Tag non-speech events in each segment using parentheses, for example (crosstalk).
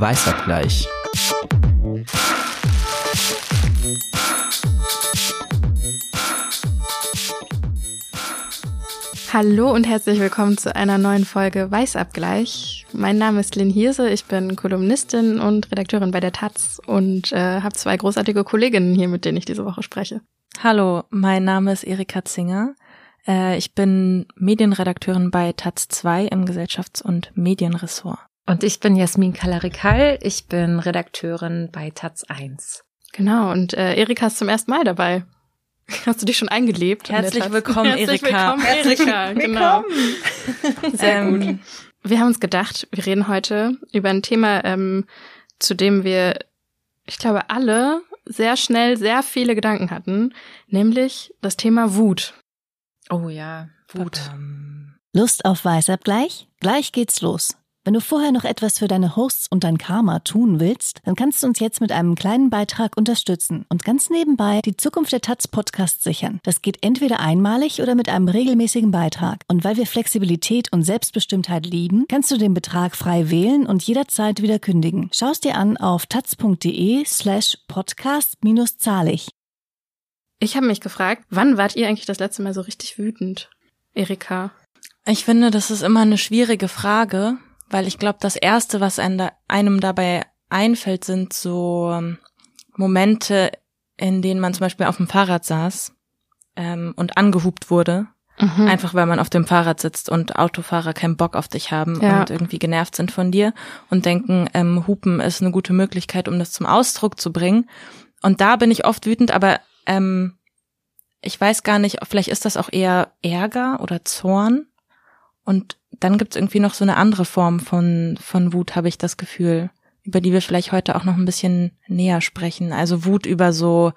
Weißabgleich. Hallo und herzlich willkommen zu einer neuen Folge Weißabgleich. Mein Name ist Lynn Hirse, ich bin Kolumnistin und Redakteurin bei der Taz und äh, habe zwei großartige Kolleginnen hier, mit denen ich diese Woche spreche. Hallo, mein Name ist Erika Zinger. Äh, ich bin Medienredakteurin bei Taz 2 im Gesellschafts- und Medienressort. Und ich bin Jasmin Kalarikal, ich bin Redakteurin bei Taz 1. Genau, und äh, Erika ist zum ersten Mal dabei. (laughs) Hast du dich schon eingelebt? Herzlich willkommen, Herzlich Erika. willkommen, Erika. Genau. (laughs) (laughs) Sehr Ähm, gut. Wir haben uns gedacht, wir reden heute über ein Thema, ähm, zu dem wir, ich glaube, alle sehr schnell sehr viele Gedanken hatten, nämlich das Thema Wut. Oh ja, Wut. Lust auf Weißabgleich? Gleich geht's los. Wenn du vorher noch etwas für deine Hosts und dein Karma tun willst, dann kannst du uns jetzt mit einem kleinen Beitrag unterstützen und ganz nebenbei die Zukunft der Taz Podcast sichern. Das geht entweder einmalig oder mit einem regelmäßigen Beitrag. Und weil wir Flexibilität und Selbstbestimmtheit lieben, kannst du den Betrag frei wählen und jederzeit wieder kündigen. Schau es dir an auf taz.de slash podcast minus zahlig. Ich habe mich gefragt, wann wart ihr eigentlich das letzte Mal so richtig wütend? Erika. Ich finde, das ist immer eine schwierige Frage, weil ich glaube, das Erste, was einem, da, einem dabei einfällt, sind so ähm, Momente, in denen man zum Beispiel auf dem Fahrrad saß ähm, und angehupt wurde. Mhm. Einfach weil man auf dem Fahrrad sitzt und Autofahrer keinen Bock auf dich haben Ja. und irgendwie genervt sind von dir und denken, ähm, Hupen ist eine gute Möglichkeit, um das zum Ausdruck zu bringen. Und da bin ich oft wütend, aber ähm, ich weiß gar nicht, vielleicht ist das auch eher Ärger oder Zorn. Und dann gibt's irgendwie noch so eine andere Form von, von Wut, habe ich das Gefühl, über die wir vielleicht heute auch noch ein bisschen näher sprechen. Also Wut über so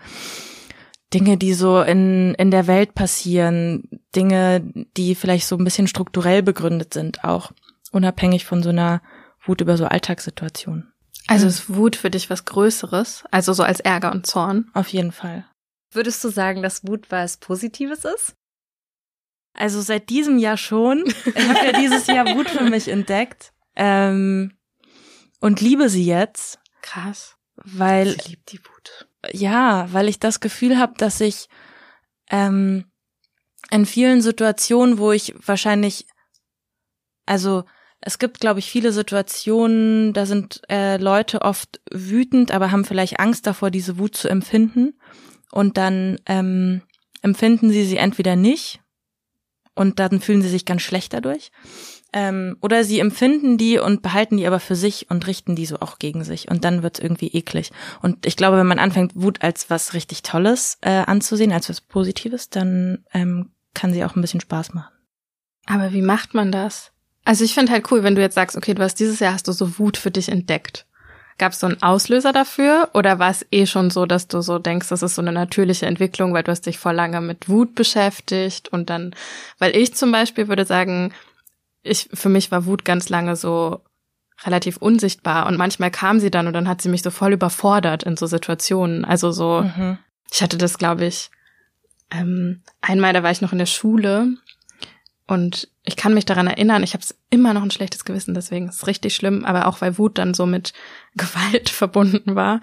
Dinge, die so in, in der Welt passieren, Dinge, die vielleicht so ein bisschen strukturell begründet sind, auch unabhängig von so einer Wut über so Alltagssituationen. Also ist Wut für dich was Größeres? Also so als Ärger und Zorn? Auf jeden Fall. Würdest du sagen, dass Wut was Positives ist? Also seit diesem Jahr schon. Ich habe ja dieses Jahr Wut für mich entdeckt ähm, und liebe sie jetzt, Krass. weil liebt die Wut. ja, weil ich das Gefühl habe, dass ich ähm, in vielen Situationen, wo ich wahrscheinlich, also es gibt, glaube ich, viele Situationen, da sind äh, Leute oft wütend, aber haben vielleicht Angst davor, diese Wut zu empfinden. Und dann ähm, empfinden sie sie entweder nicht und dann fühlen sie sich ganz schlecht dadurch. Ähm, oder sie empfinden die und behalten die aber für sich und richten die so auch gegen sich. Und dann wird's irgendwie eklig. Und ich glaube, wenn man anfängt, Wut als was richtig Tolles äh, anzusehen, als was Positives, dann ähm, kann sie auch ein bisschen Spaß machen. Aber wie macht man das? Also ich finde halt cool, wenn du jetzt sagst, okay, du hast dieses Jahr hast du so Wut für dich entdeckt. Gab es so einen Auslöser dafür oder war es eh schon so, dass du so denkst, das ist so eine natürliche Entwicklung, weil du hast dich vor lange mit Wut beschäftigt und dann, weil ich zum Beispiel würde sagen, ich für mich war Wut ganz lange so relativ unsichtbar und manchmal kam sie dann und dann hat sie mich so voll überfordert in so Situationen. Also so, Mhm. ich hatte das, glaube ich, ähm, einmal, da war ich noch in der Schule und ich kann mich daran erinnern, ich habe immer noch ein schlechtes Gewissen, deswegen ist es richtig schlimm, aber auch weil Wut dann so mit (laughs) Gewalt verbunden war.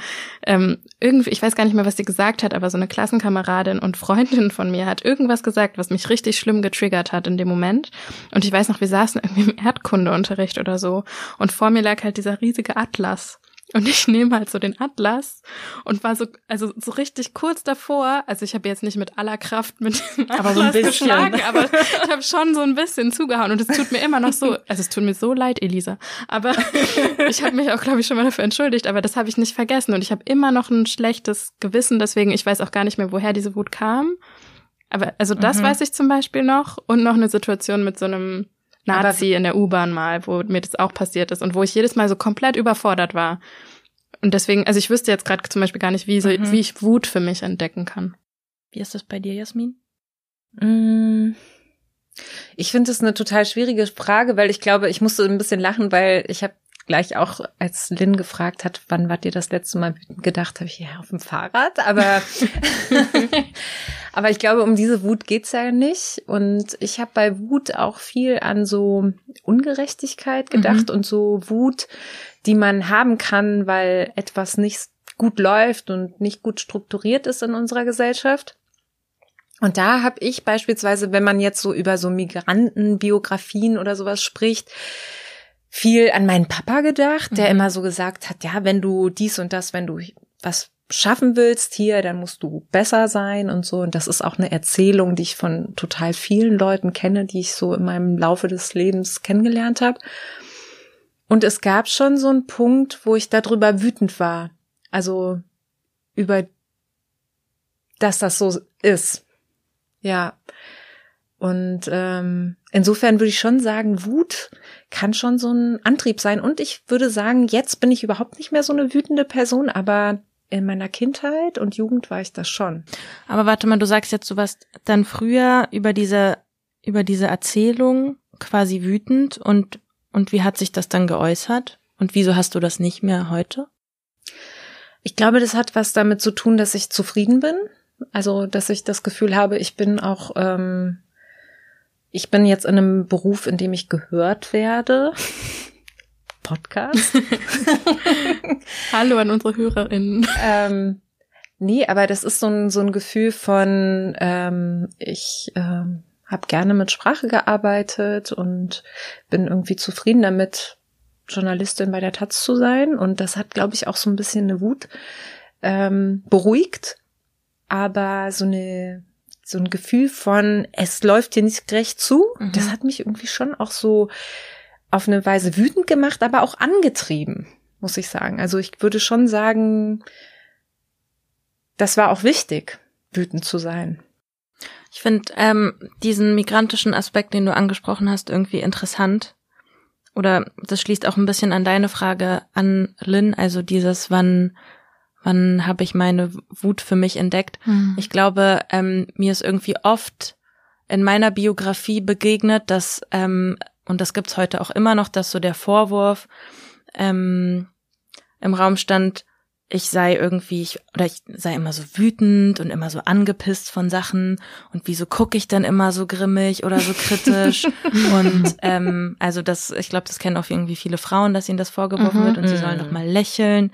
Ähm, irgendwie, ich weiß gar nicht mehr, was sie gesagt hat, aber so eine Klassenkameradin und Freundin von mir hat irgendwas gesagt, was mich richtig schlimm getriggert hat in dem Moment. Und ich weiß noch, wir saßen irgendwie im Erdkundeunterricht oder so und vor mir lag halt dieser riesige Atlas. Und ich nehme halt so den Atlas und war so, also so richtig kurz davor, also ich habe jetzt nicht mit aller Kraft mit dem Aber so ein Atlas bisschen. geschlagen, aber ich habe schon so ein bisschen zugehauen und es tut mir immer noch so, also es tut mir so leid, Elisa, aber (laughs) ich habe mich auch, glaube ich, schon mal dafür entschuldigt, aber das habe ich nicht vergessen und ich habe immer noch ein schlechtes Gewissen, deswegen ich weiß auch gar nicht mehr, woher diese Wut kam. Aber also das Mhm. weiß ich zum Beispiel noch und noch eine Situation mit so einem Nazi in der U-Bahn mal, wo mir das auch passiert ist und wo ich jedes Mal so komplett überfordert war. Und deswegen, also ich wüsste jetzt gerade zum Beispiel gar nicht, wie, so, Mhm. wie ich Wut für mich entdecken kann. Wie ist das bei dir, Jasmin? Mm. Ich finde es eine total schwierige Frage, weil ich glaube, ich musste ein bisschen lachen, weil ich habe gleich auch, als Lynn gefragt hat, wann wart ihr das letzte Mal wütend gedacht, habe ich, ja, auf dem Fahrrad, aber, (laughs) aber ich glaube, um diese Wut geht's ja nicht. Und ich habe bei Wut auch viel an so Ungerechtigkeit gedacht mhm. und so Wut, die man haben kann, weil etwas nicht gut läuft und nicht gut strukturiert ist in unserer Gesellschaft. Und da habe ich beispielsweise, wenn man jetzt so über so Migrantenbiografien oder sowas spricht, viel an meinen Papa gedacht, der mhm. immer so gesagt hat, ja, wenn du dies und das, wenn du was schaffen willst hier, dann musst du besser sein und so. Und das ist auch eine Erzählung, die ich von total vielen Leuten kenne, die ich so in meinem Laufe des Lebens kennengelernt habe. Und es gab schon so einen Punkt, wo ich darüber wütend war. Also über, dass das so ist. Ja. Und ähm, insofern würde ich schon sagen, Wut kann schon so ein Antrieb sein. Und ich würde sagen, jetzt bin ich überhaupt nicht mehr so eine wütende Person, aber in meiner Kindheit und Jugend war ich das schon. Aber warte mal, du sagst jetzt, du warst dann früher über diese, über diese Erzählung quasi wütend und, und wie hat sich das dann geäußert? Und wieso hast du das nicht mehr heute? Ich glaube, das hat was damit zu tun, dass ich zufrieden bin. Also, dass ich das Gefühl habe, ich bin auch ähm, ich bin jetzt in einem Beruf, in dem ich gehört werde. (laughs) Podcast. (laughs) Hallo an unsere HörerInnen. Ähm, nee, aber das ist so ein, so ein Gefühl von, ähm, ich ähm, habe gerne mit Sprache gearbeitet und bin irgendwie zufrieden damit, Journalistin bei der Taz zu sein. Und das hat, glaube ich, auch so ein bisschen eine Wut ähm, beruhigt. Aber so eine so ein Gefühl von, es läuft hier nicht gerecht zu. Mhm. Das hat mich irgendwie schon auch so auf eine Weise wütend gemacht, aber auch angetrieben, muss ich sagen. Also ich würde schon sagen, das war auch wichtig, wütend zu sein. Ich finde ähm, diesen migrantischen Aspekt, den du angesprochen hast, irgendwie interessant. Oder das schließt auch ein bisschen an deine Frage an, Lynn, also dieses, wann Wann habe ich meine Wut für mich entdeckt? Mhm. Ich glaube, ähm, mir ist irgendwie oft in meiner Biografie begegnet, dass, ähm, und das gibt's heute auch immer noch, dass so der Vorwurf ähm, im Raum stand, ich sei irgendwie, ich, oder ich sei immer so wütend und immer so angepisst von Sachen. Und wieso gucke ich dann immer so grimmig oder so kritisch? (laughs) Und ähm, also das, ich glaube, das kennen auch irgendwie viele Frauen, dass ihnen das vorgeworfen mhm. wird. Und sie sollen doch mal lächeln.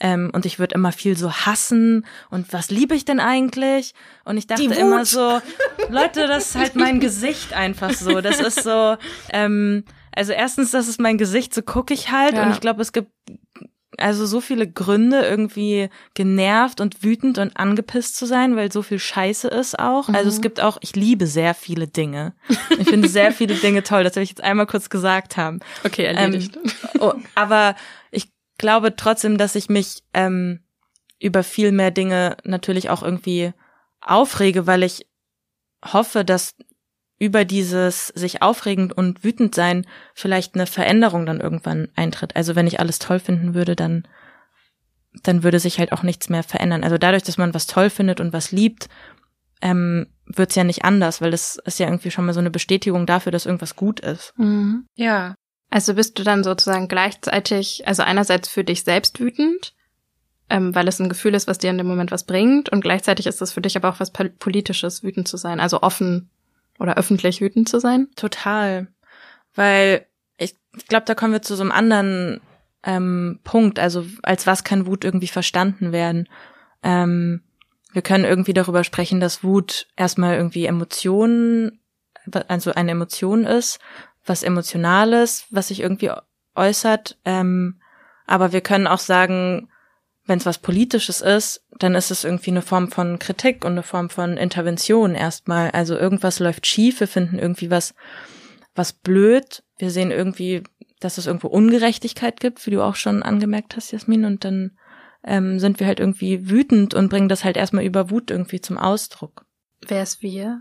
Ähm, und ich würde immer viel so hassen. Und was liebe ich denn eigentlich? Und ich dachte immer so, Leute, das ist halt mein Gesicht einfach so, das ist so, ähm, also erstens, das ist mein Gesicht, so gucke ich halt. Ja. und ich glaube, es gibt also so viele Gründe, irgendwie genervt und wütend und angepisst zu sein, weil so viel Scheiße ist auch. Mhm. Also es gibt auch, ich liebe sehr viele Dinge. Ich finde (laughs) sehr viele Dinge toll. Das will ich jetzt einmal kurz gesagt haben. Okay, erledigt. Ähm, oh, aber ich glaube trotzdem, dass ich mich ähm, über viel mehr Dinge natürlich auch irgendwie aufrege, weil ich hoffe, dass über dieses sich aufregend und wütend sein vielleicht eine Veränderung dann irgendwann eintritt. Also wenn ich alles toll finden würde, dann dann würde sich halt auch nichts mehr verändern. Also dadurch, dass man was toll findet und was liebt, ähm, wird's ja nicht anders, weil das ist ja irgendwie schon mal so eine Bestätigung dafür, dass irgendwas gut ist. Mhm. Ja. Also bist du dann sozusagen gleichzeitig, also einerseits für dich selbst wütend, ähm, weil es ein Gefühl ist, was dir in dem Moment was bringt, und gleichzeitig ist es für dich aber auch was Politisches, wütend zu sein, also offen oder öffentlich wütend zu sein? Total. Weil ich, ich glaube, da kommen wir zu so einem anderen ähm, Punkt. Also als was kann Wut irgendwie verstanden werden? Ähm, wir können irgendwie darüber sprechen, dass Wut erstmal irgendwie Emotionen, also eine Emotion ist, was Emotionales, was sich irgendwie äußert. Ähm, aber wir können auch sagen, wenn es was Politisches ist, dann ist es irgendwie eine Form von Kritik und eine Form von Intervention erstmal. Also irgendwas läuft schief, wir finden irgendwie was, was blöd. Wir sehen irgendwie, dass es irgendwo Ungerechtigkeit gibt, wie du auch schon angemerkt hast, Jasmin, und dann ähm, sind wir halt irgendwie wütend und bringen das halt erstmal über Wut irgendwie zum Ausdruck. Wer ist wir?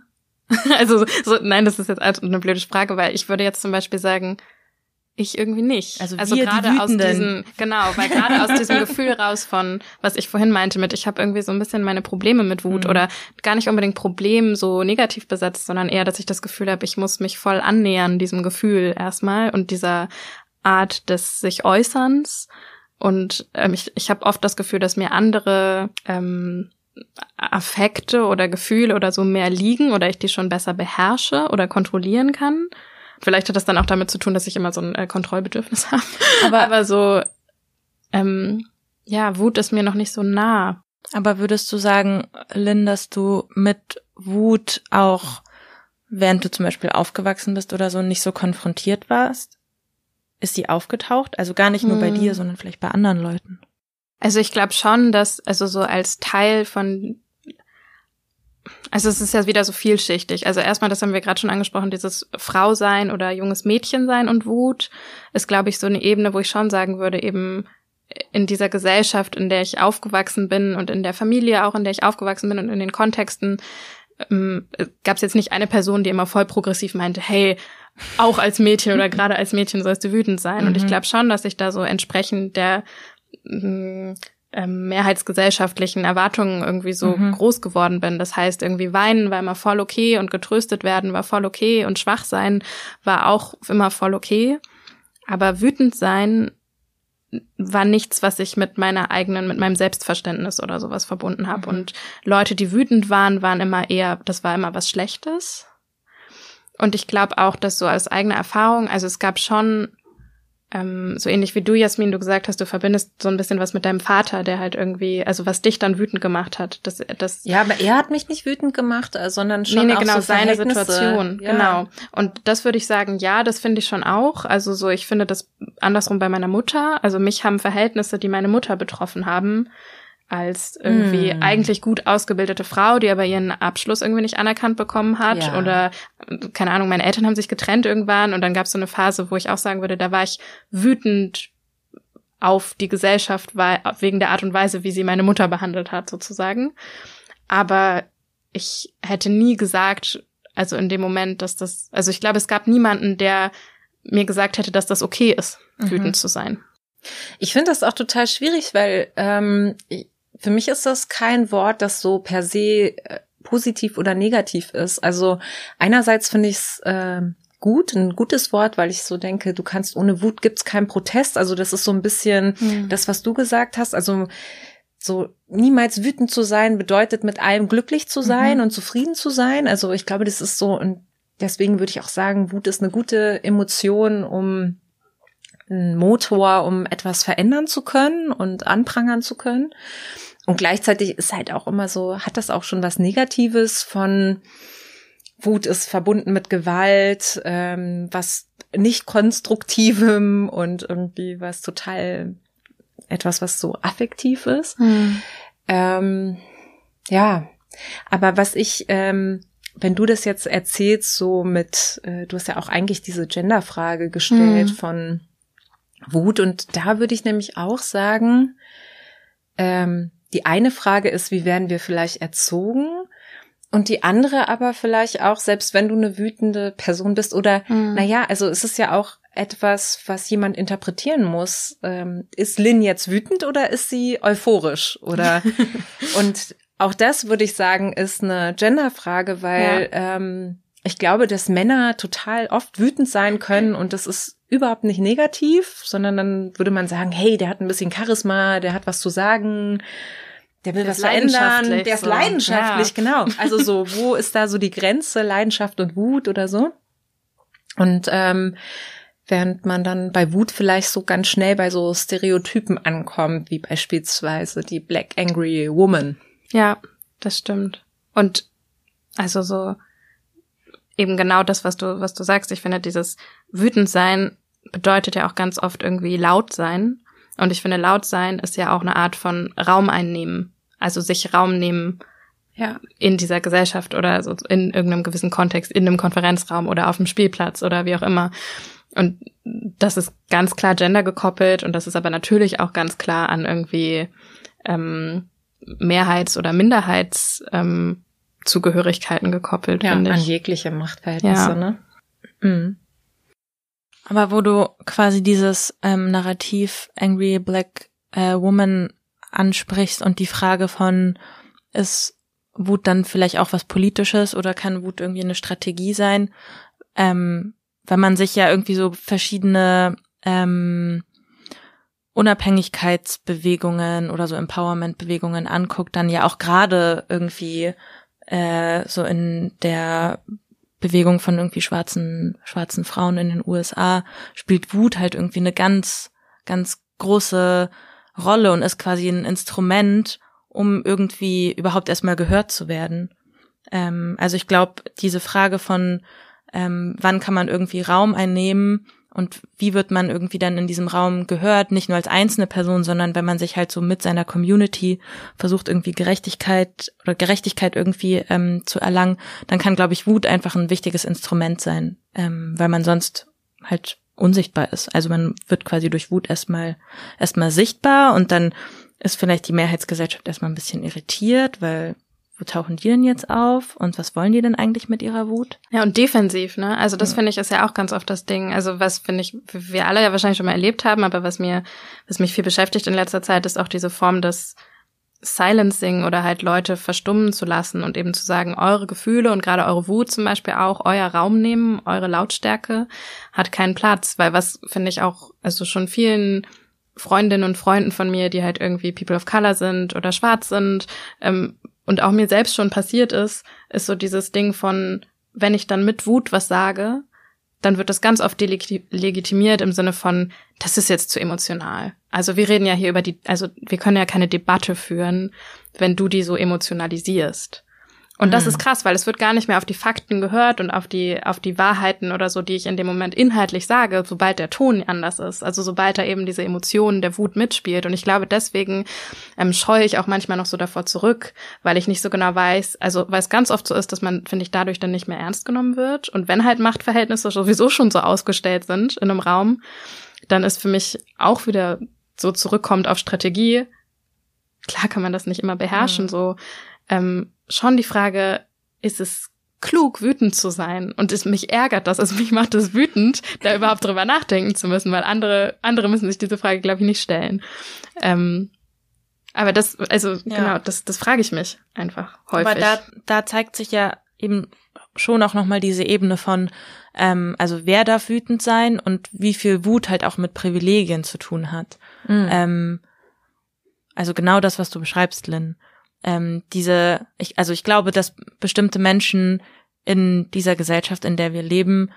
(laughs) also so, nein, das ist jetzt eine blöde Frage, weil ich würde jetzt zum Beispiel sagen, ich irgendwie nicht. Also, also gerade aus diesem, genau, weil gerade aus diesem (laughs) Gefühl raus von, was ich vorhin meinte mit, ich habe irgendwie so ein bisschen meine Probleme mit Wut mhm. oder gar nicht unbedingt Problem so negativ besetzt, sondern eher, dass ich das Gefühl habe, ich muss mich voll annähern diesem Gefühl erstmal und dieser Art des sich Äußerns. Und ähm, ich, ich habe oft das Gefühl, dass mir andere ähm, Affekte oder Gefühle oder so mehr liegen oder ich die schon besser beherrsche oder kontrollieren kann. Vielleicht hat das dann auch damit zu tun, dass ich immer so ein äh, Kontrollbedürfnis (laughs) habe. Aber, Aber so, ähm, ja, Wut ist mir noch nicht so nah. Aber würdest du sagen, Lynn, dass du mit Wut auch, während du zum Beispiel aufgewachsen bist oder so, nicht so konfrontiert warst? Ist sie aufgetaucht? Also gar nicht nur hm. bei dir, sondern vielleicht bei anderen Leuten? Also ich glaube schon, dass, also so als Teil von also es ist ja wieder so vielschichtig. Also erstmal, das haben wir gerade schon angesprochen, dieses Frau sein oder junges Mädchen sein und Wut ist, glaube ich, so eine Ebene, wo ich schon sagen würde, eben in dieser Gesellschaft, in der ich aufgewachsen bin und in der Familie auch, in der ich aufgewachsen bin und in den Kontexten, ähm, gab es jetzt nicht eine Person, die immer voll progressiv meinte, hey, auch als Mädchen oder gerade als Mädchen sollst du wütend sein. Mhm. Und ich mhm. glaube schon, dass ich da so entsprechend der ähm, mehrheitsgesellschaftlichen Erwartungen irgendwie so mhm. groß geworden bin. Das heißt, irgendwie weinen war immer voll okay und getröstet werden war voll okay und schwach sein war auch immer voll okay. Aber wütend sein war nichts, was ich mit meiner eigenen, mit meinem Selbstverständnis oder sowas verbunden habe. Mhm. Und Leute, die wütend waren, waren immer eher, das war immer was Schlechtes. Und ich glaube auch, dass so als eigene Erfahrung, also es gab schon ähm, so ähnlich wie du, Jasmin, du gesagt hast, du verbindest so ein bisschen was mit deinem Vater, der halt irgendwie, also was dich dann wütend gemacht hat. Das, das ja, aber er hat mich nicht wütend gemacht, äh, sondern schon nee, nee, auch genau, so seine Situation. Ja. Genau. Und das würde ich sagen, ja, das finde ich schon auch. Also so, ich finde das andersrum bei meiner Mutter. Also mich haben Verhältnisse, die meine Mutter betroffen haben, als irgendwie mm. eigentlich gut ausgebildete Frau, die aber ihren Abschluss irgendwie nicht anerkannt bekommen hat. Ja. Oder, keine Ahnung, meine Eltern haben sich getrennt irgendwann und dann gab es so eine Phase, wo ich auch sagen würde, da war ich wütend auf die Gesellschaft, weil, wegen der Art und Weise, wie sie meine Mutter behandelt hat, sozusagen. Aber ich hätte nie gesagt, also in dem Moment, dass das, also ich glaube, es gab niemanden, der mir gesagt hätte, dass das okay ist, wütend mhm. zu sein. Ich finde das auch total schwierig, weil ähm, für mich ist das kein Wort, das so per se äh, positiv oder negativ ist. Also einerseits finde ich es äh, gut, ein gutes Wort, weil ich so denke, du kannst ohne Wut gibt's keinen Protest. Also das ist so ein bisschen hm. das, was du gesagt hast. Also so niemals wütend zu sein bedeutet mit allem glücklich zu sein mhm. und zufrieden zu sein. Also ich glaube, das ist so und deswegen würde ich auch sagen, Wut ist eine gute Emotion, um ein Motor, um etwas verändern zu können und anprangern zu können. Und gleichzeitig ist halt auch immer so, hat das auch schon was Negatives von Wut ist verbunden mit Gewalt, ähm, was nicht konstruktivem und irgendwie was total etwas, was so affektiv ist. Hm. Ähm, ja, aber was ich, ähm, wenn du das jetzt erzählst, so mit, äh, du hast ja auch eigentlich diese Genderfrage gestellt hm. von Wut. Und da würde ich nämlich auch sagen, ähm, die eine Frage ist, wie werden wir vielleicht erzogen? Und die andere aber vielleicht auch, selbst wenn du eine wütende Person bist oder, mhm. naja, also es ist ja auch etwas, was jemand interpretieren muss. Ähm, ist Lynn jetzt wütend oder ist sie euphorisch? Oder, (laughs) und auch das würde ich sagen, ist eine Genderfrage, weil, ja. ähm, ich glaube, dass Männer total oft wütend sein können und das ist überhaupt nicht negativ, sondern dann würde man sagen, hey, der hat ein bisschen Charisma, der hat was zu sagen, der will der was verändern, der ist so. leidenschaftlich, ja. genau. (laughs) Also so, wo ist da so die Grenze, Leidenschaft und Wut oder so? Und ähm, während man dann bei Wut vielleicht so ganz schnell bei so Stereotypen ankommt, wie beispielsweise die Black Angry Woman. Ja, das stimmt. Und also so eben genau das, was du, was du sagst. Ich finde, dieses wütend sein bedeutet ja auch ganz oft irgendwie laut sein. Und ich finde, laut sein ist ja auch eine Art von Raum einnehmen. Also sich Raum nehmen ja. in dieser Gesellschaft oder so in irgendeinem gewissen Kontext, in einem Konferenzraum oder auf dem Spielplatz oder wie auch immer. Und das ist ganz klar gender gekoppelt und das ist aber natürlich auch ganz klar an irgendwie ähm, Mehrheits- oder Minderheits ähm, Zugehörigkeiten gekoppelt, ja, finde ich. an jegliche Machtverhältnisse, ja. ne? Mhm. Aber wo du quasi dieses ähm, Narrativ Angry Black äh, Woman ansprichst und die Frage von, ist Wut dann vielleicht auch was Politisches oder kann Wut irgendwie eine Strategie sein? Ähm, wenn man sich ja irgendwie so verschiedene ähm, Unabhängigkeitsbewegungen oder so Empowerment-Bewegungen anguckt, dann ja auch gerade irgendwie äh, so in der Bewegung von irgendwie schwarzen schwarzen Frauen in den USA spielt Wut halt irgendwie eine ganz ganz große Rolle und ist quasi ein Instrument, um irgendwie überhaupt erstmal gehört zu werden. Ähm, also ich glaube, diese Frage von ähm, wann kann man irgendwie Raum einnehmen und wie wird man irgendwie dann in diesem Raum gehört, nicht nur als einzelne Person, sondern wenn man sich halt so mit seiner Community versucht, irgendwie Gerechtigkeit oder Gerechtigkeit irgendwie ähm, zu erlangen, dann kann, glaube ich, Wut einfach ein wichtiges Instrument sein, ähm, weil man sonst halt unsichtbar ist. Also man wird quasi durch Wut erstmal erstmal sichtbar und dann ist vielleicht die Mehrheitsgesellschaft erstmal ein bisschen irritiert, weil wo tauchen die denn jetzt auf und was wollen die denn eigentlich mit ihrer Wut? Ja, und defensiv, ne? Also das ja. finde ich ist ja auch ganz oft das Ding. Also was finde ich, wir alle ja wahrscheinlich schon mal erlebt haben, aber was mir, was mich viel beschäftigt in letzter Zeit, ist auch diese Form des Silencing oder halt Leute verstummen zu lassen und eben zu sagen, eure Gefühle und gerade eure Wut zum Beispiel auch, euer Raum nehmen, eure Lautstärke hat keinen Platz, weil was finde ich auch, also schon vielen Freundinnen und Freunden von mir, die halt irgendwie People of Color sind oder schwarz sind, ähm, und auch mir selbst schon passiert ist, ist so dieses Ding von, wenn ich dann mit Wut was sage, dann wird das ganz oft delegitimiert im Sinne von, das ist jetzt zu emotional. Also wir reden ja hier über die, also wir können ja keine Debatte führen, wenn du die so emotionalisierst. Und das mhm. ist krass, weil es wird gar nicht mehr auf die Fakten gehört und auf die, auf die Wahrheiten oder so, die ich in dem Moment inhaltlich sage, sobald der Ton anders ist. Also sobald da eben diese Emotionen der Wut mitspielt. Und ich glaube, deswegen ähm, scheue ich auch manchmal noch so davor zurück, weil ich nicht so genau weiß, also weil es ganz oft so ist, dass man, finde ich, dadurch dann nicht mehr ernst genommen wird. Und wenn halt Machtverhältnisse sowieso schon so ausgestellt sind in einem Raum, dann ist für mich auch wieder so zurückkommt auf Strategie. Klar kann man das nicht immer beherrschen, mhm. so ähm, schon die Frage, ist es klug, wütend zu sein? Und es mich ärgert das, also mich macht es wütend, da überhaupt drüber nachdenken zu müssen, weil andere, andere müssen sich diese Frage, glaube ich, nicht stellen. Ähm, aber das, also ja. genau, das, das frage ich mich einfach häufig. Aber da, da zeigt sich ja eben schon auch nochmal diese Ebene von, ähm, also wer darf wütend sein und wie viel Wut halt auch mit Privilegien zu tun hat. Mhm. Ähm, also genau das, was du beschreibst, Lynn ähm, diese, ich, also ich glaube, dass bestimmte Menschen in dieser Gesellschaft, in der wir leben,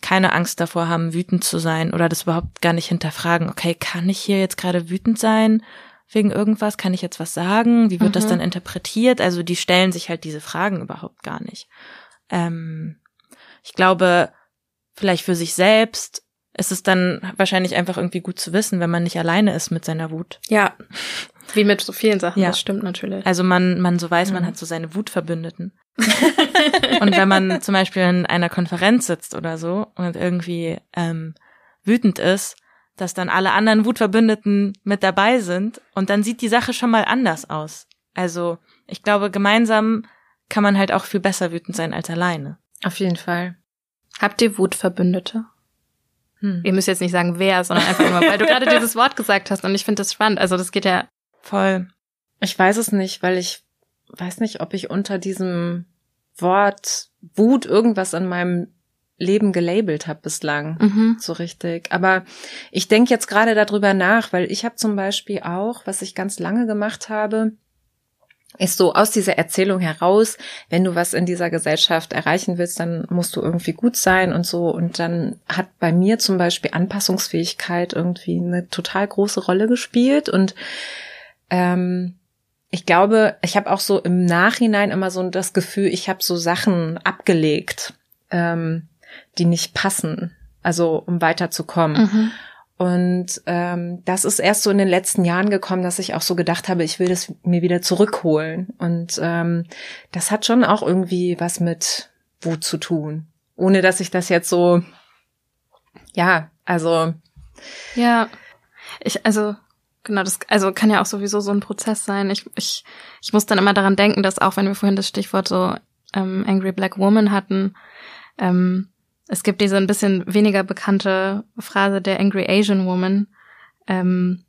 keine Angst davor haben, wütend zu sein oder das überhaupt gar nicht hinterfragen. Okay, kann ich hier jetzt gerade wütend sein wegen irgendwas? Kann ich jetzt was sagen? Wie wird mhm. das dann interpretiert? Also die stellen sich halt diese Fragen überhaupt gar nicht. Ähm, ich glaube, vielleicht für sich selbst ist es dann wahrscheinlich einfach irgendwie gut zu wissen, wenn man nicht alleine ist mit seiner Wut. Ja. (laughs) Wie mit so vielen Sachen, ja. das stimmt natürlich. Also man, man so weiß, man mhm. hat so seine Wutverbündeten. (laughs) und wenn man zum Beispiel in einer Konferenz sitzt oder so und irgendwie ähm, wütend ist, dass dann alle anderen Wutverbündeten mit dabei sind und dann sieht die Sache schon mal anders aus. Also ich glaube, gemeinsam kann man halt auch viel besser wütend sein als alleine. Auf jeden Fall. Habt ihr Wutverbündete? Hm. Ihr müsst jetzt nicht sagen, wer, sondern einfach nur, weil du gerade (laughs) dieses Wort gesagt hast und ich finde das spannend. Also das geht ja voll. Ich weiß es nicht, weil ich weiß nicht, ob ich unter diesem Wort Wut irgendwas in meinem Leben gelabelt habe bislang, mhm. so richtig. Aber ich denke jetzt gerade darüber nach, weil ich habe zum Beispiel auch, was ich ganz lange gemacht habe, ist so aus dieser Erzählung heraus, wenn du was in dieser Gesellschaft erreichen willst, dann musst du irgendwie gut sein und so. Und dann hat bei mir zum Beispiel Anpassungsfähigkeit irgendwie eine total große Rolle gespielt. Und ähm, ich glaube, ich habe auch so im Nachhinein immer so das Gefühl, ich habe so Sachen abgelegt, ähm, die nicht passen, also um weiterzukommen. Mhm. Und ähm, das ist erst so in den letzten Jahren gekommen, dass ich auch so gedacht habe, ich will das mir wieder zurückholen. Und ähm, das hat schon auch irgendwie was mit Wut zu tun. Ohne dass ich das jetzt so, ja, also. Ja, ich, also, genau, das, also kann ja auch sowieso so ein Prozess sein. Ich, ich, ich muss dann immer daran denken, dass auch wenn wir vorhin das Stichwort so ähm, Angry Black Woman hatten, ähm, es gibt diese ein bisschen weniger bekannte Phrase der Angry Asian Woman, ähm,